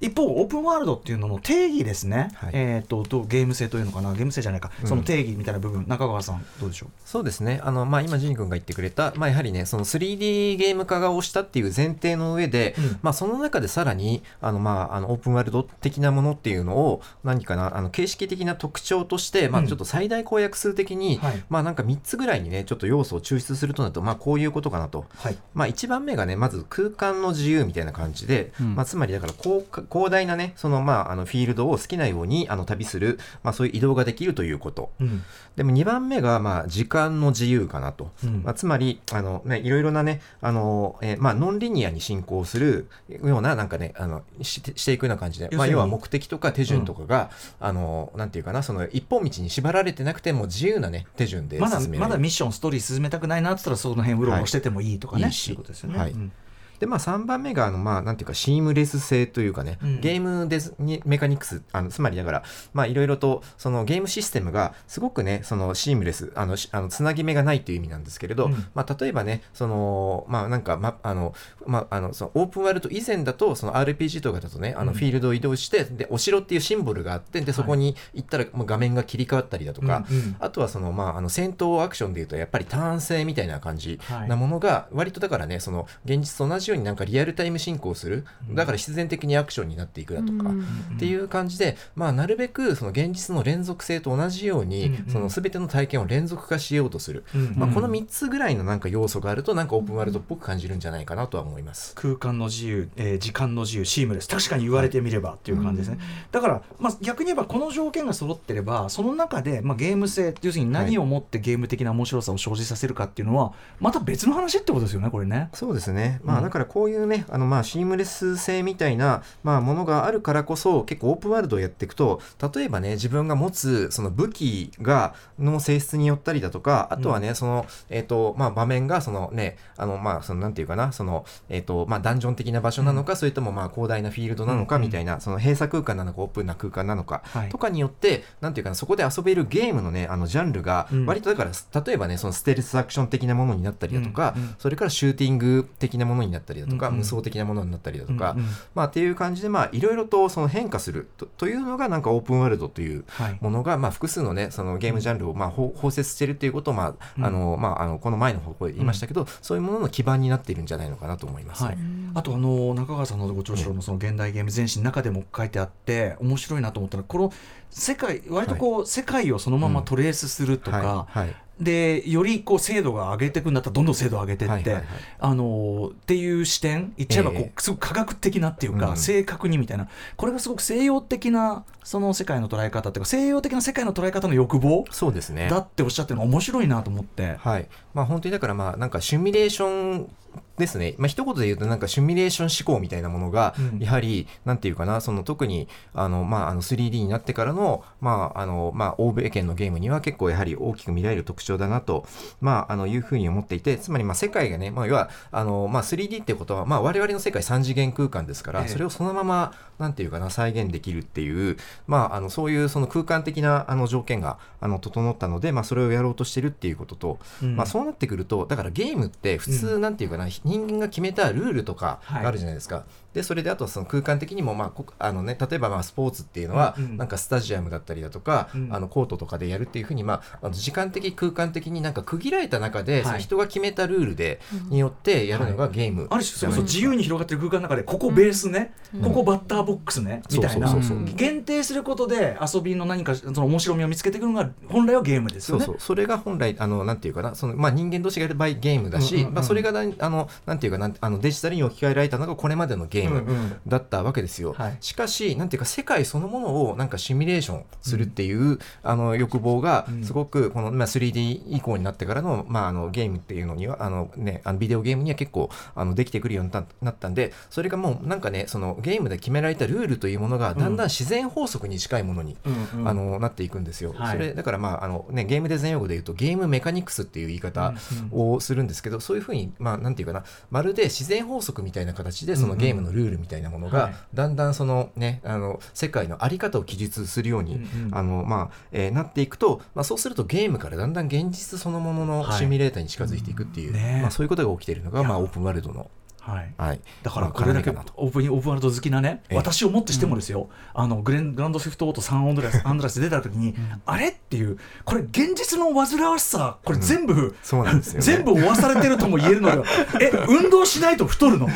一方オープンワールドっていうのの定義ですね、はい。えー、とどうゲーム性というのかな？ゲーム性じゃないか、うん。その定義みたいな部分。中川さんどうでしょう？そうですね、あのまあ、今、ジン君が言ってくれた、まあ、やはりね、その 3D ゲーム化が押したっていう前提の上で、うん。まあ、その中でさらにあの、まあ、あのオープンワールド的なものっていうのを、何かな、あの形式的な特徴として、まあ、うん。ちょっと最大公約数的に、はい。まあ、なんか3つぐらいにね、ちょっと要素を抽出するとなると、まあ、こういうことかなと。はい。まあ、1番目がねまず空間の自由みたいな感じで、うん。まあ、つまりだから広広大なねその、まあ、あのフィールドを好きなようにあの旅する、まあ、そういう移動ができるということ。うん。でも2番目が、まあ、時間の自由かなと、うん。まあ、つまりあの、ね、いろいろなねあの、えーまあ、ノンリニアに進行するようななんかねあのしてしていくような感じで、まあ、要は目的とか手順とかが、あのなんていうかなその一本道に縛られてなくても自由な、ね、手順でまだまだミッションストーリー進めたくないなって言ったらその辺うろうろしててもいいとかね、はいいいいうことですよね、はい。うんでまあ、3番目があの、まあ、なんていうかシームレス性というかね、うん。ゲームデズにメカニクスあのつまりだからまあいろいろとそのゲームシステムがすごくねそのシームレスあのしあのつなぎ目がないという意味なんですけれど、うん。まあ、例えばねそのまあなんか、まあのまあ、あのそのオープンワールド以前だとその RPG とかだとねあのうん。フィールドを移動して、でお城っていうシンボルがあってでそこに行ったらもう画面が切り替わったりだとか、うんうん。あとはその、まあ、あの戦闘アクションでいうとやっぱりターン制みたいな感じはい。なものが割とだからねその現実と同じようになんかリアルタイム進行する。だから必然的にアクションになっていくだとか、っていう感じで、まあ、なるべくその現実の連続性と同じように、その全ての体験を連続化しようとする、うんまあ、この3つぐらいのなんか要素があるとなんかオープンワールドっぽく感じるんじゃないかなとは思います。空間の自由、えー時間の自由シームレス。確かに言われてみればっていう感じですね、だから、まあ、逆に言えばこの条件が揃ってればその中で、まあ、ゲーム性要するに何をもってゲーム的な面白さを生じさせるかっていうのはまた別の話ってことですよねこれね。そうですね、まあ、うん。だからこういうね、あのまあシームレス性みたいな、まあ、ものがあるからこそ、結構オープンワールドをやっていくと、例えばね、自分が持つその武器がの性質によったりだとか、あとはね、その、えっ、と、まあ、場面が、そのね、あの、まあ、その、なんていうかな、その、えっ、と、まあ、ダンジョン的な場所なのか、それとも、まあ、広大なフィールドなのか、うんみたいな、その閉鎖空間なのか、オープンな空間なのか、はい。とかによって、なんていうかな、そこで遊べるゲームのね、あの、ジャンルがうん、割とだから、例えばね、そのステルスアクション的なものになったりだとか、うんうんそれからシューティング的なものになったりだとか、うんうん。無双的なものになったりだとか、うんうん。まあっていう感じでまあいろいろとその変化する。とというのがなんかオープンワールドというはい。ものがまあ複数のねそのゲームジャンルをまあ包包摂しているということをまうん。ああのまああのこの前の方向で言いましたけど、そういうものの基盤になっているんじゃないのかなと思います。はい、あとあの中川さんのご著書のその現代ゲーム全史の中でも書いてあって面白いなと思ったのはこの世界割とこう、世界をそのままトレースするとか、はい。はいでよりこう精度が上げていくんだったらどんどん精度を上げていって、はいはいはい。あのーっていう視点言っちゃえばこう、ええ。すごく科学的なっていうか、うん。正確にみたいな。これがすごく西洋的なその世界の捉え方っていうか西洋的な世界の捉え方の欲望そうですね。だっておっしゃってるのが面白いなと思って。はいまあ、本当にだからまあなんかシミュレーションですね、まあ一言で言うとなんかシミュレーション思考みたいなものがうん。やはりなんていうかなその特にあのまああの 3D になってからのまああのまあ欧米圏のゲームには結構やはり大きく見られる特徴だなとまああのいうふうに思っていてつまりまあ世界がねまあ要はあのまあ 3D ってことはまあ我々の世界3次元空間ですかええ。らそれをそのままなんていうかな再現できるっていうまああのそういうその空間的なあの条件があの整ったのでまあそれをやろうとしてるっていうこととうん。まあ、そうなってくるとだからゲームって普通なんていうかな、人間が決めたルールとかがあるじゃないですか。でそれであとその空間的にも、まあこあのね、例えばまあスポーツっていうのは、うんうん。なんかスタジアムだったりだとか、うん。あのコートとかでやるっていうふうに、まあ、あの時間的空間的になんか区切られた中で、い。その人が決めたルールで、によってやるのがゲームある種それこそ自じゃない由に広がってる空間の中でここベースね、ここバッターボックスね、みたいな。限定することで遊びの何かその面白みを見つけてくるのが本来はゲームですよね。そうそう。それが本来あのなんていうかなその、まあ、人間同士がやる場合ゲームだし、うんうんうん。まあ、それがなあのなんていうかなあのデジタルに置き換えられたのがこれまでのゲームうんうんだったわけですよ、はい。しかしなんていうか世界そのものをなんかシミュレーションするっていう、あの欲望がうん。すごくこの、まあ、3D 以降になってからの,、まあ、あのゲームっていうのにはあの、ね、あのビデオゲームには結構あのできてくるようにななったんでそれがもうなんかねそのゲームで決められたルールというものがだんだん自然法則に近いものに、うんうん。あのなっていくんですよ。はい。それだからまああのねゲームデザイン用語で言うとゲームメカニクスっていう言い方をするんですけど、そういうふうにまあなんていうかなまるで自然法則みたいな形でそのゲームのルールみたいなものがはい。だんだんそのねあの世界のあり方を記述するように、うんうん。あのまあえーなっていくと、まあそうするとゲームからだんだん現実そのもののはいシミュレーターに近づいていくっていう、ね。まあそういうことが起きているのがまあオープンワールドのはい。はい。だからまあこれだけオープンオープンワールド好きなね、ええ。私をもってしてもですよ、あのグレングランドセフトオート3アンドレスアンドレス出た時に、あれっていうこれ現実の煩わしさこれ全部、そうなんですよね。全部負わされてるとも言えるのよ。え運動しないと太るの？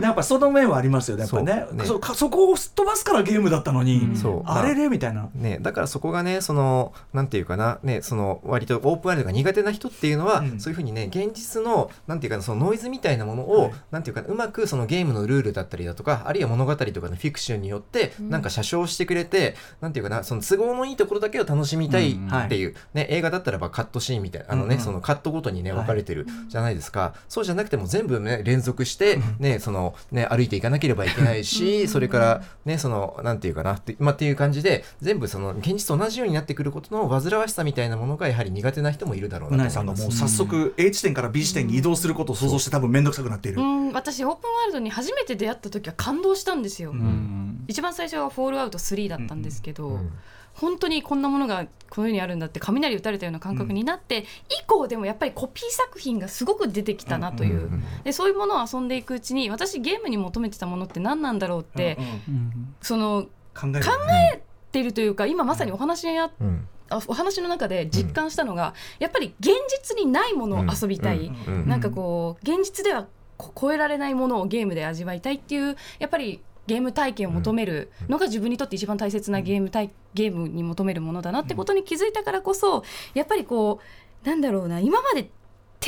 やっぱその面はありますよねやっぱね。そうね。そこをすっ飛ばすからゲームだったのに、そう。あれれみたいな。ね、だからそこがね、その、なんていうかな、ね、その、割とオープンワールドが苦手な人っていうのは、うん。そういうふうにね、現実の、なんていうかな、そのノイズみたいなものを、はい。なんていうかな、うまくそのゲームのルールだったりだとか、あるいは物語とかのフィクションによって、なんか写生してくれて、なんていうかな、その都合のいいところだけを楽しみたいっていう、ね、映画だったらばカットシーンみたいな、あのね、うんうん。そのカットごとにね、はい。分かれてるじゃないですか。そうじゃなくても全部ね、連続して、ね、その、ね、歩いていかなければいけないし、それから、ね、その、なんていうかな、って,、まあ、っていう感じで、全部その、現実と同じようになってくることの煩わしさみたいなものが、やはり苦手な人もいるだろううななと思います。早速 A 地点から B 地点に移動することを想想像して多分面倒くさくなっている、うん私オープンワールドに初めて出会った時は感動したんですよ、うん。一番最初は「フォールアウト3」だったんですけど、うん本当にこんなものがこの世にあるんだって雷打たれたような感覚になって、以降でもやっぱりコピー作品がすごく出てきたなという、うんうんでそういうものを遊んでいくうちに私ゲームに求めてたものって何なんだろうって、うんうんうん。その考えているというか今まさにお話にあうん。あお話の中で実感したのが、やっぱり現実にないものを遊びたい、うん。うん。なんかこう現実ではこ超えられないものをゲームで味わいたいっていうやっぱりゲーム体験を求めるのが自分にとって一番大切なゲーム体ゲームに求めるものだなってことに気づいたからこそやっぱりこうなんだろうな今まで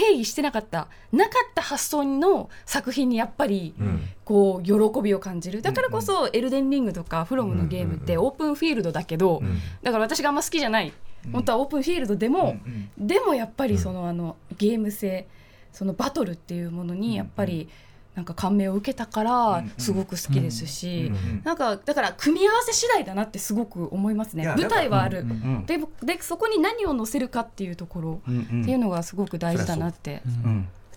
定義してなかったなかった発想の作品にやっぱりうん。こう喜びを感じる。だからこそ「エルデンリング」とか「フロム」のゲームってオープンフィールドだけどうん。だから私があんま好きじゃない。本当はオープンフィールドでも、うんでもやっぱりそのあのゲーム性そのバトルっていうものにやっぱりなんか感銘を受けたからすごく好きですし、うんなんかだから組み合わせ次第だなってすごく思いますね。舞台はある、ででそこに何を載せるかっていうところっていうのがすごく大事だなって。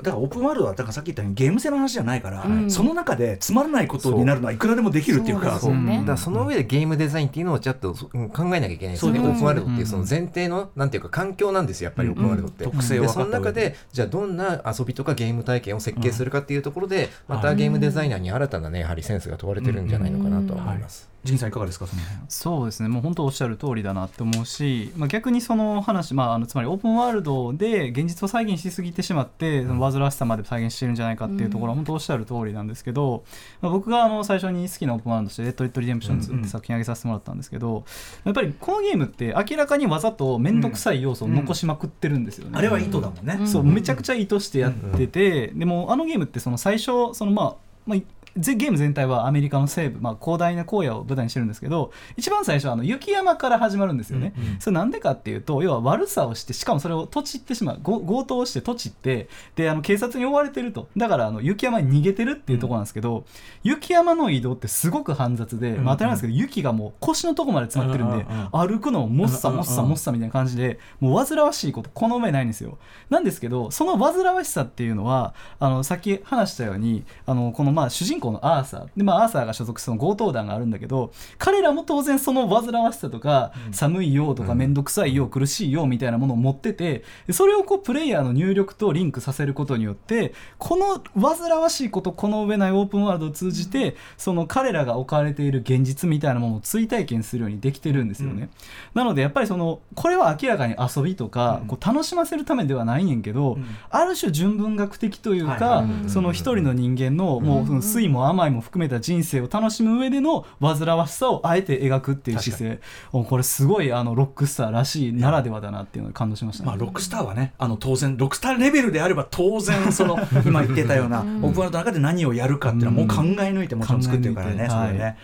うんだからオープンワールドはだからさっき言ったようにゲーム性の話じゃないから、うん。その中でつまらないことになるのはいくらでもできるっていうかそだからその上でゲームデザインっていうのをちょっとうん考えなきゃいけない。ですよね、オープンワールドっていうその前提のなんていうか環境なんですよやっぱりオープンワールドって、うん。特性をでその中でじゃあどんな遊びとかゲーム体験を設計するかっていうところで、またゲームデザイナーに新たなねやはりセンスが問われてるんじゃないのかなとは思います、ジンさんいかがですかその辺。そうですね。もう本当おっしゃる通りだなって思うし、まあ、逆にその話、まあ、あのつまりオープンワールドで現実を再現しすぎてしまってその煩わしさまで再現してるんじゃないかっていうところは本当おっしゃる通りなんですけど、まあ、僕があの最初に好きなオープンワールドとして「レッド・リット・リデンプション2」って作品挙げさせてもらったんですけどやっぱりこのゲームって明らかにわざと面倒くさい要素を残しまくってるんですよね。あれは意図だもんね、うん。そうめちゃくちゃ意図してやってて、でもあのゲームってその最初そのまあまあぜゲーム全体はアメリカの西部、まあ、広大な荒野を舞台にしてるんですけど一番最初はあの雪山から始まるんですよね、それなんでかっていうと要は悪さをしてしかもそれを土地ってしまうご強盗をして土地ってであの警察に追われてると。だからあの雪山に逃げてるっていうところなんですけど、雪山の移動ってすごく煩雑で、まあ、当たり前ですけど雪がもう腰のとこまで詰まってるんで、うんうんうん歩くのももっさもっさもっさみたいな感じでもう煩わしいことこの上ないんですよ。なんですけどその煩わしさっていうのはあのさっき話したようにあのこのまあ主人公のアーサー。で、まあ、アーサーが所属する強盗団があるんだけど彼らも当然その煩わしさとか、寒いよとか面倒くさいよ苦しいよみたいなものを持っててでそれをこうプレイヤーの入力とリンクさせることによってこの煩わしいことこの上ないオープンワールドを通じてその彼らが置かれている現実みたいなものを追体験するようにできてるんですよね。なのでやっぱりそのこれは明らかに遊びとか、こう楽しませるためではないねんけど、ん。ある種純文学的というか、その一人の人間のもうも甘いも含めた人生を楽しむ上での煩わしさをあえて描くっていう姿勢。おこれすごいあのロックスターらしいならではだなっていうのに感動しましたね。まあ、ロックスターはねあの当然ロックスターレベルであれば当然その今言ってたようなオープンワールドの中で何をやるかっていうのはもう考え抜いてもちろん作ってるからね、ね。はい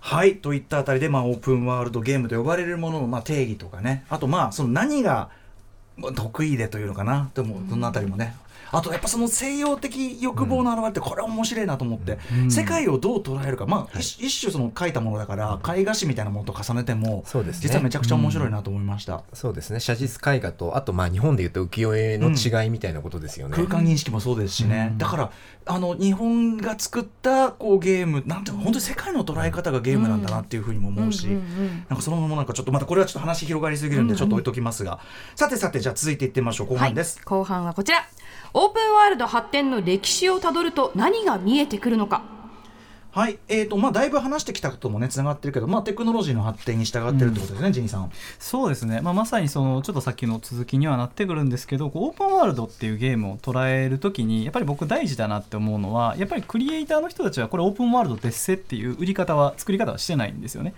はい。といったあたりで、まあ、オープンワールドゲームと呼ばれるものの、まあ、定義とかね。あとまあその何がまあ得意でというのかな。でもそのあたりもねあとやっぱその西洋的欲望の表れってこれは面白いなと思って、うん。世界をどう捉えるか、まあ一一種その書いたものだから絵画紙みたいなものと重ねてもそうですね。実はめちゃくちゃ面白いなと思いました。そうですね。写実絵画とあとまあ日本でいうと浮世絵の違いみたいなことですよね、空間認識もそうですしね、だからあの日本が作ったこうゲームなんていうの本当に世界の捉え方がゲームなんだなっていうふうにも思うし、うんうんうん。なんかそのままなんかちょっとまたこれはちょっと話広がりすぎるんでちょっと置いときますが、さてさてじゃあ続いていってみましょう。後半です、はい、後半はこちらオープンワールド発展の歴史をたどると何が見えてくるのか。はい、えーとまあ、だいぶ話してきたこともねつながってるけど、まあ、テクノロジーの発展に従ってるってことですね、ジニーさん。そうですね、まあ、まさにそのちょっとさっきの続きにはなってくるんですけどこうオープンワールドっていうゲームを捉えるときにやっぱり僕大事だなって思うのはやっぱりクリエイターの人たちはこれオープンワールドですせっていう売り方は作り方はしてないんですよね。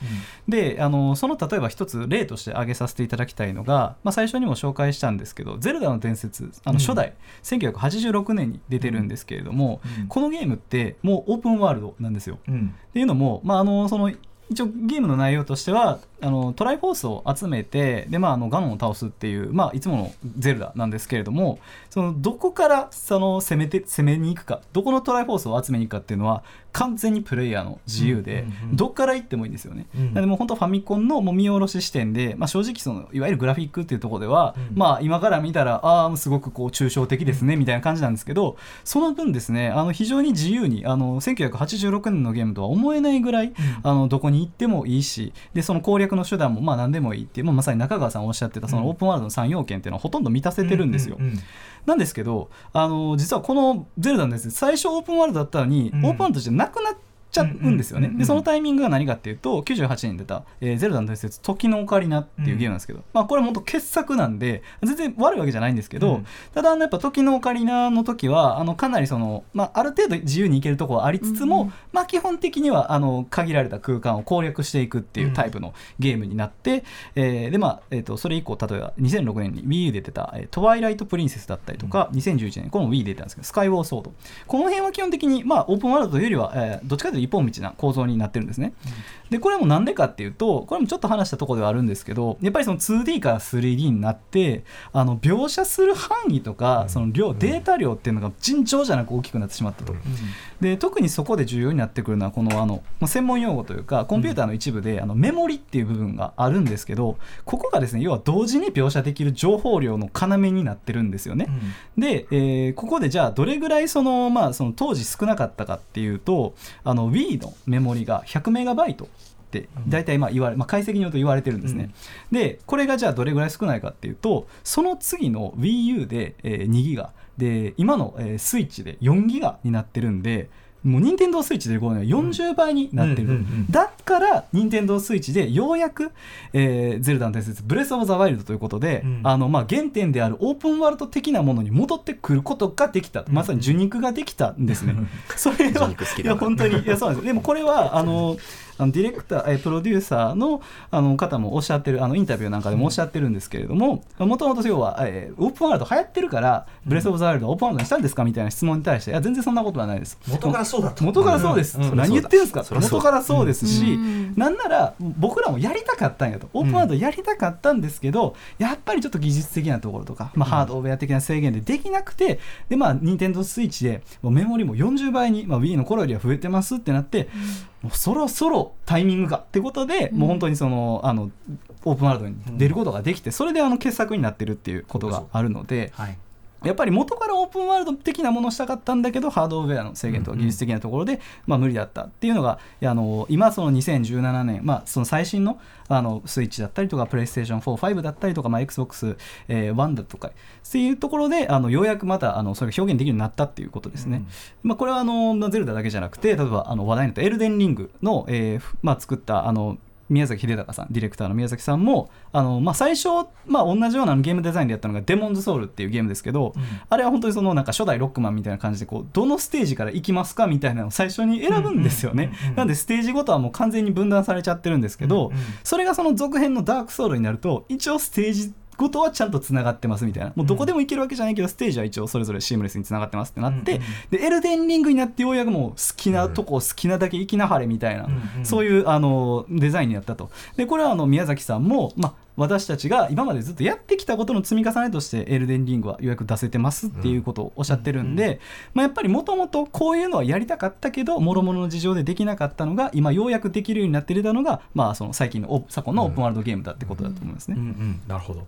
であのその例えば一つ例として挙げさせていただきたいのが、まあ、最初にも紹介したんですけど「ゼルダの伝説」あの初代、1986年に出てるんですけれども、うんこのゲームってもうオープンワールドなんですよ。うん。っていうのも、まあ、あのその一応ゲームの内容としてはあのトライフォースを集めてで、まあ、あのガノンを倒すっていう、まあ、いつものゼルダなんですけれどもそのどこからその攻めて攻めに行くかどこのトライフォースを集めに行くかっていうのは完全にプレイヤーの自由で、うんうんうんどっから行ってもいいんですよね。うん。でもう本当ファミコンのもう見下ろし視点で、まあ、正直そのいわゆるグラフィックっていうところでは、うん。まあ今から見たらああすごくこう抽象的ですねみたいな感じなんですけどその分ですねあの非常に自由にあの1986年のゲームとは思えないぐらい、あのどこに行ってもいいしでその攻略の手段もまあ何でもいいっていう、まあ、まさに中川さんおっしゃってたそのオープンワールドの3要件っていうのはほとんど満たせてるんですよ。うんうんうんなんですけどあの実はこの「ゼルダ」のですね最初オープンワールドだったのに、うん。オープンワールドとしてなくなっちゃうんですよね、うんうんうんうんでそのタイミングが何かっていうと98年に出た「えーゼルダの伝説時のオカリナ」っていうゲームなんですけど、まあ、これ本当傑作なんで全然悪いわけじゃないんですけど、うん。ただあのやっぱ時のオカリナの時はあのかなりその、まあ、ある程度自由に行けるところはありつつも、うんまあ、基本的にはあの限られた空間を攻略していくっていうタイプのゲームになって、えーでまあえー、とそれ以降例えば2006年に WiiU で出た「えートワイライト・プリンセス」だったりとか、2011年これも Wii で出たんですけど「スカイウォーソード」この辺は基本的に、まあ、オープンワールドというよりは、えーどっちかというと一本道な構造になってるんですね。でこれもなんでかっていうとこれもちょっと話したところではあるんですけどやっぱりその 2D から 3D になってあの描写する範囲とかその量データ量っていうのが尋常じゃなく大きくなってしまったと。で特にそこで重要になってくるのはこのあのまあ専門用語というかコンピューターの一部であのメモリっていう部分があるんですけどここがですね要は同時に描写できる情報量の要になってるんですよね。で、えーここでじゃあどれぐらいその、まあ、その当時少なかったかっていうとあの Wii のメモリが100メガバイトって大体まあ言われ、まあ、解析によると言われてるんですね、でこれがじゃあどれぐらい少ないかっていうとその次の WiiU で、えー2ギガ。で今の、えースイッチで4ギガになってるんでもう任天堂スイッチでこうね40倍になってる、うんうんうんうん。だから任天堂スイッチでようやく、えーゼルダの伝説ブレス・オブ・ザ・ワイルドということで、うん。あのまあ、原点であるオープンワールド的なものに戻ってくることができた、まさに受肉ができたんですね。それはいや本当に。いやそうなんです。でもこれはあのあのディレクター、えープロデューサーのあの方もおっしゃってるあのインタビューなんかでもおっしゃってるんですけれどももともと要は、えーオープンワールド流行ってるからブレス・オブ・ザ・ワイルドをオープンワールドにしたんですかみたいな質問に対していや全然そんなことはないです。元からそうだと。元からそうです、うんうん何言ってるんですか？う元からそうですし、うん。なんなら僕らもやりたかったんやと。オープンワールドやりたかったんですけど、やっぱりちょっと技術的なところとか、まあ、ハードウェア的な制限でできなくてでまあ任天堂スイッチでもうメモリも40倍に、まあ、Wii の頃よりは増えてますってなって、そろそろタイミングがってことで、もう本当にそのあのオープンワールドに出ることができて、それであの傑作になってるっていうことがあるので。はいやっぱり元からオープンワールド的なものをしたかったんだけどハードウェアの制限とか技術的なところで、まあ、無理だったっていうのがあの今その2017年、まあ、その最新のあのスイッチだったりとかプレイステーション45だったりとか、まあ、XBOX1、えー1だとかっていうところであのようやくまたあのそれが表現できるようになったっていうことですね。まあ、これはあのまあゼルダだけじゃなくて例えばあの話題になったエルデンリングの、えーふまあ、作ったあの宮崎秀隆さんディレクターの宮崎さんもあの、まあ、最初、まあ、同じようなゲームデザインでやったのが「デモンズソウル」っていうゲームですけど、あれは本当にそのなんか初代ロックマンみたいな感じでこうどのステージから行きますかみたいなのを最初に選ぶんですよね、なんでステージごとはもう完全に分断されちゃってるんですけど、それがその続編のダークソウルになると一応ステージごとはちゃんとつながってますみたいな。もうどこでも行けるわけじゃないけど、ステージは一応それぞれシームレスにつながってますってなって、でエルデンリングになってようやくもう好きなとこ好きなだけ行きなはれみたいな、そういうあのデザインになったと。でこれはあの宮崎さんも、まあ、私たちが今までずっとやってきたことの積み重ねとしてエルデンリングはようやく出せてますっていうことをおっしゃってるんで、まあ、やっぱりもともとこういうのはやりたかったけどもろもろの事情でできなかったのが今ようやくできるようになって出たのが、まあ、その最近のオ昨今のオープンワールドゲームだってことだと思いますね。うんうん、なるほど。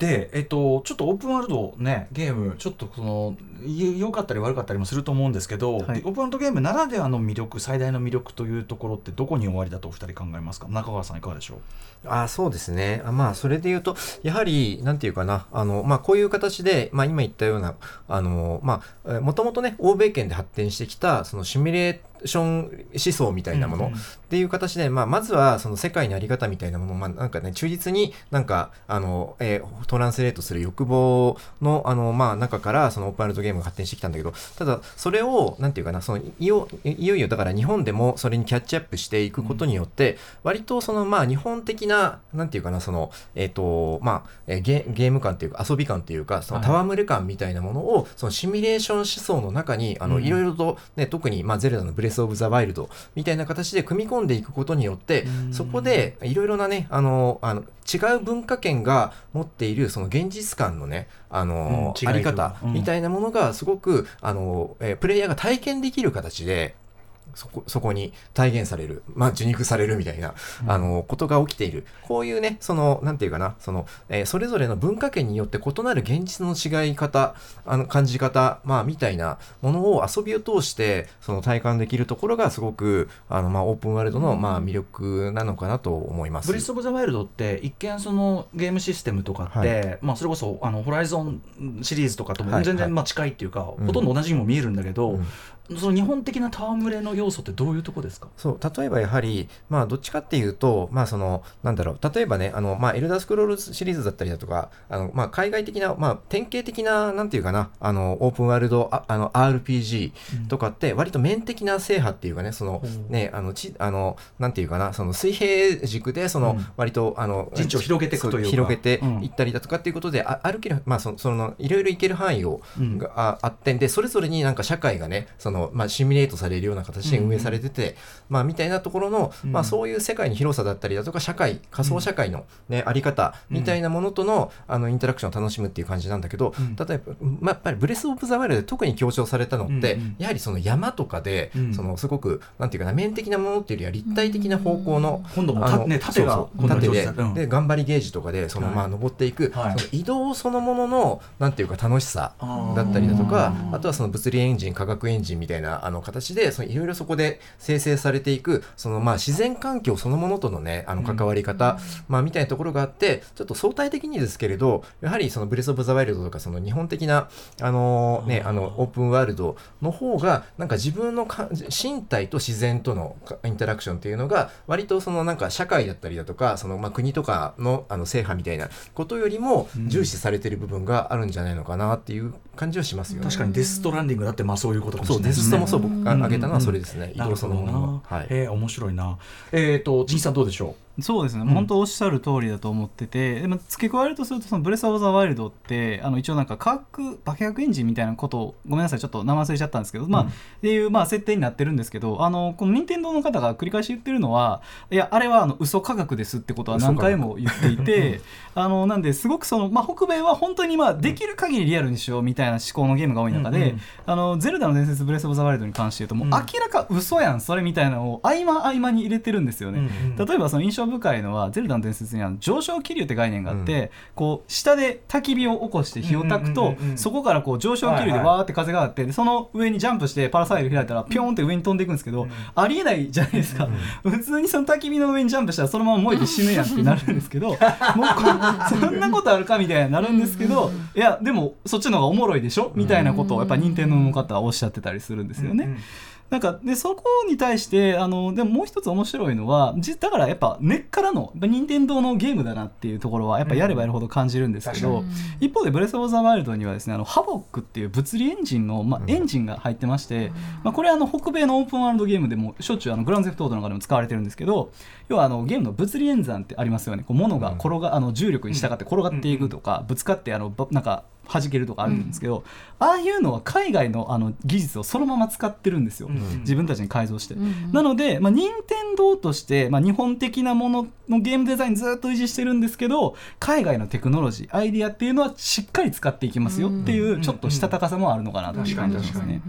で、えっと、ちょっとオープンワールドね、ゲーム、ちょっとその、い良かったり悪かったりもすると思うんですけど、はい。でオープンワールドゲームならではの魅力、最大の魅力というところってどこに終わりだとお二人考えますか？中川さんいかがでしょう？あそうですね。あまあ、それで言うと、やはり、なんていうかな、あの、まあ、こういう形で、まあ、今言ったような、あの、まあ、もともとね、欧米圏で発展してきた、そのシミュレーション思想みたいなもの、っていう形で、まあ、まずは、その世界のあり方みたいなものを、まあ、なんかね、忠実になんか、あの、えートランスレートする欲望の、あの、まあ、中から、そのオープンワールドゲームが発展してきたんだけど、ただ、それを、なんていうかな、その、いよ、いよいよ、だから日本でもそれにキャッチアップしていくことによって、割とその、まあ、日本的な、なんていうかな、その、えっ、と、まあ、えーゲゲーム感っていうか、遊び感っていうか、その、はい。戯れ感みたいなものを、その、シミュレーション思想の中に、あの、うん。いろいろと、ね、特に、まあ、ゼルダのブレレス・オブ・ザ・ワイルドみたいな形で組み込んでいくことによってそこでいろいろなねあのあの違う文化圏が持っているその現実感のねあの、うんあり方うん。みたいなものがすごくあの、えープレイヤーが体験できる形でそこそこに体現される、まあ、受肉されるみたいな、あのことが起きている。こういうねそのなんていうかなその、えーそれぞれの文化圏によって異なる現実の違い方あの感じ方、まあ、みたいなものを遊びを通してその体感できるところがすごくあの、まあ、オープンワールドの、まあ、魅力なのかなと思います。ブレス・オブ・ザ・ワイルドって一見そのゲームシステムとかって、はい。まあ、それこそあのホライゾンシリーズとかとも全然まあ近いっていうか、うん。ほとんど同じにも見えるんだけど、うんその日本的な戯れの要素ってどういうとこですか？そう例えばやはり、まあ、どっちかっていうと、まあ、そのなんだろう例えばねあの、まあ、エルダースクロールズシリーズだったりだとかあの、まあ、海外的な、まあ、典型的ななんていうかなあのオープンワールドああの RPG とかって割と面的な制覇っていうかねそのねあのちあのなんていうかなその水平軸でその、うん。割とあの陣地を広げていくという広げてうん。いったりだとかっていうことで、あ歩ける、まあ、そそのいろいろ行ける範囲を、うん。がああってでそれぞれになんか社会がねその、まあ、シミュレートされるような形で運営されてて、まあ、みたいなところの、まあ、そういう世界の広さだったりだとか社会仮想社会の、ねあり方みたいなものとの,、あのインタラクションを楽しむっていう感じなんだけど、うん。例えば、まあ、やっぱりブレス・オブ・ザ・ワイルドで特に強調されたのって、やはりその山とかで、うん。そのすごくなんていうかな面的なものっていうよりは立体的な方向の、今度もあね縦がそうそう縦でで頑張りゲージとかでその、はい。まあ登っていく、はい。その移動そのもののなんていうか楽しさだったりだとかあとはその物理エンジン化学エンジンみたいなあの形でそのいろいろそこで生成されていくそのまあ自然環境そのものとのねあの関わり方、まあみたいなところがあってちょっと相対的にですけれどやはりそのブレス・オブ・ザ・ワイルドとかその日本的なあのねあのオープンワールドの方がなんか自分のか身体と自然とのかインタラクションっていうのが割とそのなんか社会だったりだとかそのまあ国とかのあの制覇みたいなことよりも重視されてる部分があるんじゃないのかなっていう感じはしますよね。確かにデス・ストランディングだってまあそういうことかもしそうれないですね。デスストもそう僕が挙げたのはそれですね。移動そなるほどなのもの。はい。えー面白いな。えっ、と、仁さんどうでしょそうですね、ん。本当おっしゃる通りだと思っててでも付け加えるとするとそのブレス・オブ・ザ・ワイルドってあの一応なんか科学化学エンジンみたいなことをごめんなさいちょっと名前忘れちゃったんですけど、まあっていうまあ設定になってるんですけどあのこの任天堂の方が繰り返し言ってるのはいやあれはあの嘘科学ですってことは何回も言っていてあのなんですごくその、まあ、北米は本当にまあできる限りリアルにしようみたいな思考のゲームが多い中で、うんうんあのゼルダの伝説ブレス・オブ・ザ・ワイルドに関して言うともう明らか嘘やんそれみたいなのを合間合間に入れてるんですよね。うんうん。例えばその印象深いのはゼルダの伝説にあの上昇気流って概念があって、こう下で焚き火を起こして火を焚くと、うんうんうんうんそこからこう上昇気流ではいはいわーって風があってでその上にジャンプしてパラサイル開いたらピョーンって上に飛んでいくんですけど、ありえないじゃないですか、普通にその焚き火の上にジャンプしたらそのまま燃えて死ぬやんってなるんですけどもうこそんなことあるかみたいになるんですけどいやでもそっちの方がおもろいでしょ？みたいなことをやっぱ任天堂の方はおっしゃってたりするんですよね。なんかでそこに対してあのでももう一つ面白いのはじだからやっぱ根っからの任天堂のゲームだなっていうところはやっぱやればやるほど感じるんですけど、一方で「ブレス・オブ・ザ・ワイルド」にはですねあのハボックっていう物理エンジンの、まあ、エンジンが入ってまして、まあ、これはあの北米のオープンワールドゲームでもしょっちゅうあのグランドゼフトオートの中でも使われてるんですけど要はあのゲームの物理演算ってありますよね。こう物が転が、あの重力に従って転がっていくとか、ぶつかってあのばなんか弾けるとかあるんですけど、ああいうのは海外のあの技術をそのまま使ってるんですよ、自分たちに改造して。なので、まあ、任天堂として、まあ、日本的なもののゲームデザインずっと維持してるんですけど海外のテクノロジーアイディアっていうのはしっかり使っていきますよっていうちょっとしたたかさもあるのかなという感じがしますね。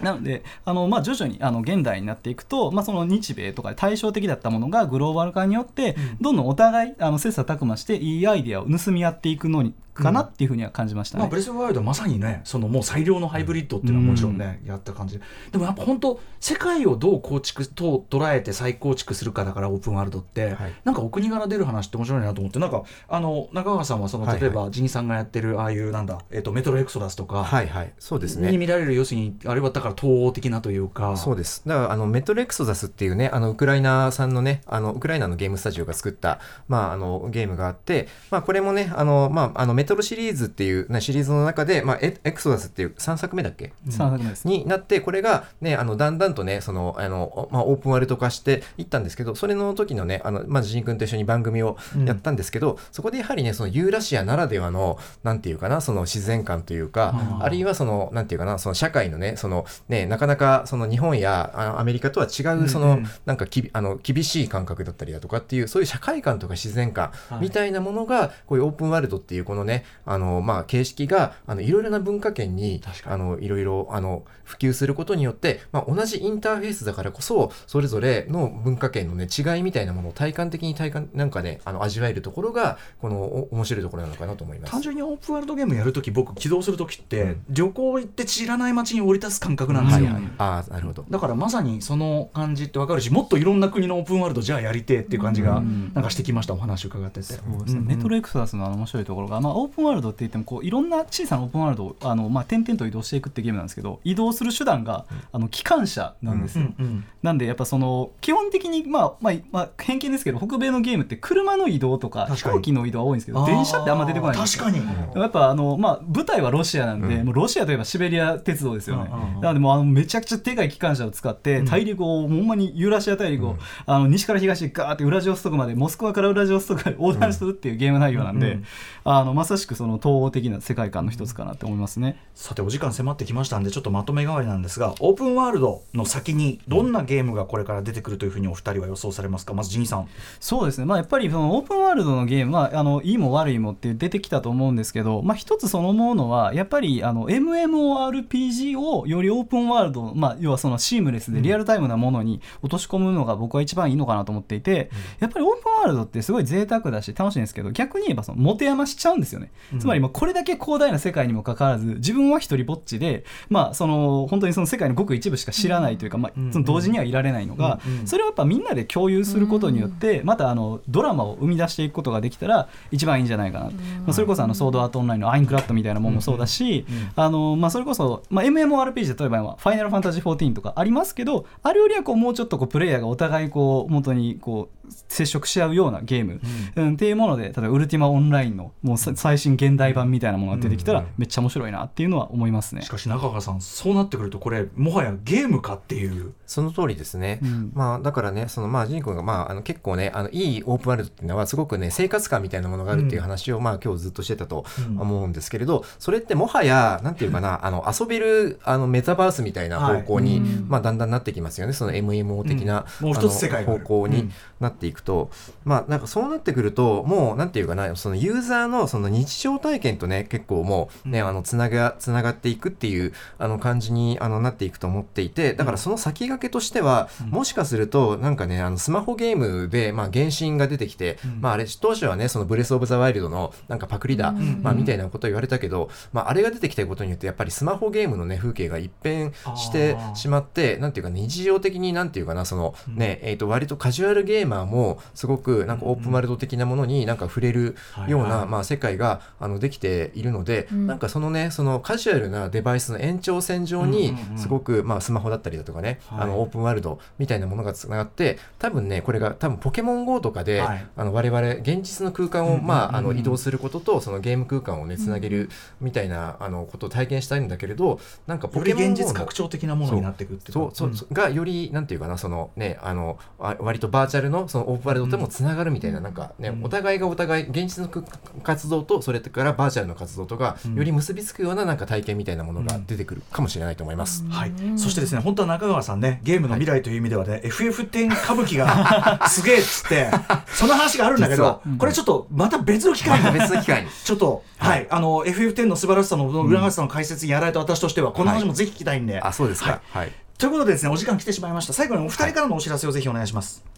なのであの、まあ、徐々にあの現代になっていくと、まあ、その日米とかで対照的だったものがグローバル化によってどんどんお互いあの切磋琢磨していいアイディアを盗み合っていくのにかなっていうふうには感じましたね。まあ、ブレス・ワイルドはまさにねそのもう最良のハイブリッドっていうのはもちろんね、やった感じ。ででもやっぱ本当世界をどう構築と捉えて再構築するかだからオープンワールドって、はい。なんかお国柄出る話って面白いなと思ってなんかあの中川さんはそのはいはい。例えばジンさんがやってるああいうなんだ、えっとメトロエクソダスとか、はいはい。そうですね。に。見られる要するにあれはだから東欧的なというか。そうです。だから、あの、メトロエクソダスっていうね、あの、ウクライナ産のね、あの、ウクライナのゲームスタジオが作った、まあ、あの、ゲームがあって、まあ、これもね、あの、まあ、あの、メメトロシリーズっていうなシリーズの中で、まあ、エエクソダスっていう3作目だっけ？3作目です。になってこれが、ね、あのだんだんとねそのあの、まあ、オープンワールド化していったんですけどそれの時のねあの、まあ、ジン君と一緒に番組をやったんですけど、そこでやはりねそのユーラシアならではのなんていうかなその自然感というか、あるいはそのなんていうかなその社会のねそのねなかなかその日本やアメリカとは違うその、なんかきあの厳しい感覚だったりだとかっていうそういう社会観とか自然感みたいなものが、こういうオープンワールドっていうこのねあの、まあ、形式があのいろいろな文化圏にあのいろいろあの普及することによって、まあ、同じインターフェースだからこそそれぞれの文化圏の、ね、違いみたいなものを体感的に体感なんかねあの味わえるところがこのお面白いところなのかなと思います。単純にオープンワールドゲームやるとき僕起動するときって、旅行行って知らない街に降り立つ感覚なんですよ、はいはい、ああなるほど。だからまさにその感じってわかるしもっといろんな国のオープンワールドじゃあやりてえっていう感じがうん。なんかしてきましたお話伺ってて。そうですね。んん。メトロエクソダスのあの面白いところが、まあ、オープンワールドって言ってもこういろんな小さなオープンワールドをあの、まあ、点々と移動していくってゲームなんですけど移動する手段があの機関車なんですよ、うんうんなんでやっぱその基本的に、まあまあまあ、偏見ですけど北米のゲームって車の移動とか飛行機の移動は多いんですけど電車ってあんま出てこないんですよ。確かに、やっぱあの、まあ、舞台はロシアなんで、うん。もうロシアといえばシベリア鉄道ですよね、うんうんうんなのでもうあのめちゃくちゃでかい機関車を使ってうん。大陸を、ほんまにユーラシア大陸を、あの西から東にガーってウラジオストクまでモスクワからウラジオストクまで横断するっていうゲーム内容なんで、あのまさしくその統合的な世界観の一つかなって思いますね。さてお時間迫ってきましたんでちょっとまとめ代わりなんですがオープンワールドの先にどんなゲームがこれから出てくるというふうにお二人は予想されますか？まずジニーさん。そうですね、まあ、やっぱりそのオープンワールドのゲーム、まあ、あのいいも悪いもって出てきたと思うんですけど、まあ、一つそのものはやっぱりあの MMORPG をよりオープンワールド、まあ、要はそのシームレスでリアルタイムなものに落とし込むのが僕は一番いいのかなと思っていて、やっぱりオープンワールドってすごい贅沢だし楽しいんですけど逆に言えばその持て余しちゃうんですよね、つまりまあこれだけ広大な世界にもかかわらず自分は一人ぼっちで、まあ、その本当にその世界のごく一部しか知らないというか、まあ、その同時にはいられないのが、それをやっぱみんなで共有することによって、またあのドラマを生み出していくことができたら一番いいんじゃないかな、まあ、それこそあのソードアートオンラインのアインクラッドみたいなものもそうだし、あのまあ、それこそ、まあ、MMORPG 例えばファイナルファンタジー14とかありますけどあれよりはこうもうちょっとこうプレイヤーがお互いこう元にこう接触し合うようなゲーム、うん。っていうもので例えばウルティマオンラインのもうさ最新現代版みたいなものが出てきたらめっちゃ面白いなっていうのは思いますね。し。かし中川さんそうなってくるとこれもはやゲームかっていう。その通りですね、うん。まあ、だからね、そのまあジン君が、まあ、あの結構ね、あのいいオープンワールドっていうのは、すごくね、生活感みたいなものがあるっていう話を、まあ今日ずっとしてたとうん。思うんですけれど、それってもはや、なんていうかな、あの遊べるあのメタバースみたいな方向に、はい。まあ、だんだんなってきますよね、その MMO 的な、うん。もう一つ世界方向になっていくと、まあ、なんかそうなってくると、もう、なんていうかな、そのユーザーのその日常体験とね、結構もうね、あのつながつながっていくっていうあの感じにあのなっていくと思っていて、だからその先駆けとしては、もしかすると、なんかね、あのスマホゲームで、まあ、原神が出てきて、まあ、あれ、当初はね、そのブレス・オブ・ザ・ワイルドのなんかパクリだ、まあ、みたいなことを言われたけど、まあ、あれが出てきたことによって、やっぱりスマホゲームのね、風景が一変してしまって、なんていうか、日常的になんていうかな、そのね、えっ、と、割とカジュアルゲーマーも、すごくなんかオープンワールド的なものになんか触れるような、まあ、世界があのできているので、なんかそのね、そのカジュアルなデバイスの延長線上にすごく、まあ、スマホだったりだとかね、はい。あのオープンワールドみたいなものがつながって、多分ね、これが多分ポケモン GO とかで、はい。あの我々、現実の空間を、うんまあ、あの移動することと、そのゲーム空間をね、つなげるみたいなあのことを体験したいんだけれど、なんかポケモン GO の現実拡張的なものになっていくっていそうそう、がよりなんていうかなそのねあのあ割とバーチャルのそのオープンワールドともつながるみたいな、なんかね、うん。お互いがお互い現実のく活動とそれからバーチャルの活動とがうん。より結びつくようななんか体験みたいなものが出てくるかもしれないと思います。はい、そしてですね本当は中川さんねゲームの未来という意味ではね、FF10 歌舞伎が すげえっつってその話があるんだけどこれちょっとまた別の機会に。別の機会に。ちょっと、はい、あの FF10 の素晴らしさの裏側さの解説にやられた私としては、この話もぜひ聞きたいんで。あそうですか。はいはい。ということでですね、お時間来てしまいました。最後にお二人からのお知らせをぜひお願いします。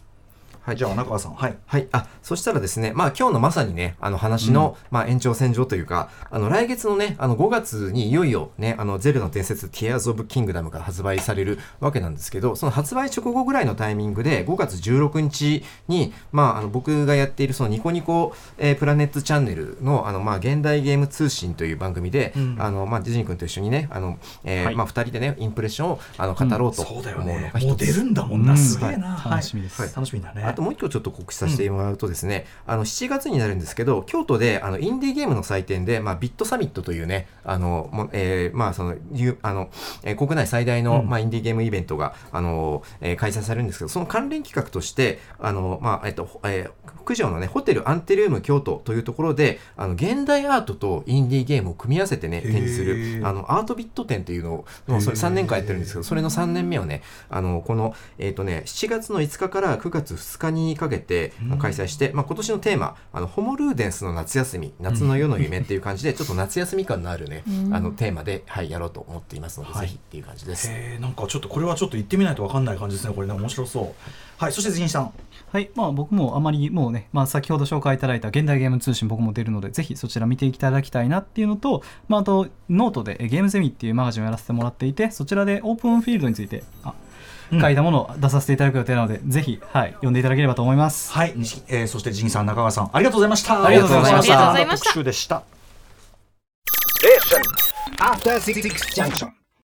はい、じゃあ中川さん、はい。はい、あそしたらですね、まあ今日のまさにね、あの話の、まあ延長線上というか、あの来月のね、あの5月にいよいよね、あのゼルダの伝説、Tears of Kingdom が発売されるわけなんですけど、その発売直後ぐらいのタイミングで、5月16日に、まああの僕がやっているそのニコニコ、えープラネットチャンネルの、あのまあ現代ゲーム通信という番組で、うん。あのまあディズニー君と一緒にね、あの、えーはい。まあ2人でね、インプレッションをあの語ろうと思そううだよね。もう出るんだもんな、うん。すげえな。はい。楽しみです。はい。楽しみだね。あともう一個ちょっと告知させてもらうとですね、あの7月になるんですけど京都であのインディーゲームの祭典で、まあ、ビットサミットというねあのもえーまあそのゆあの、えー国内最大の、うん。まあ、インディーゲームイベントがあの、えー開催されるんですけどその関連企画としてあの、まあえっとえー九条のねホテルアンテルーム京都というところであの現代アートとインディーゲームを組み合わせてね展示すへるーあのアートビット展っていうのをもうそれ3年間やってるんですけどそれの3年目をねあのこの、えーとね、7月の5日から9月2日にかけて開催して、まあ、今年のテーマあのホモルーデンスの夏休み夏の夜の夢っていう感じでちょっと夏休み感のあるねあのテーマで、はい、やろうと思っていますので、はい。ぜひっていう感じです。えー、なんかちょっとこれはちょっと行ってみないとわかんない感じですねこれね面白そう。はいそしてジニさん。はい、まあ僕もあまりもうね、まあ先ほど紹介いただいた現代ゲーム通信僕も出るので、ぜひそちら見ていただきたいなっていうのと、まああとノートでえゲームゼミっていうマガジンをやらせてもらっていて、そちらでオープンフィールドについて、あうん書いたものを出させていただく予定なので、ぜひ、はい、読んでいただければと思います。はい、西えー、そしてジニさん中川さんありがとうございました。ありがとうございました。ありがとうございました。特集でした。After Six Junction.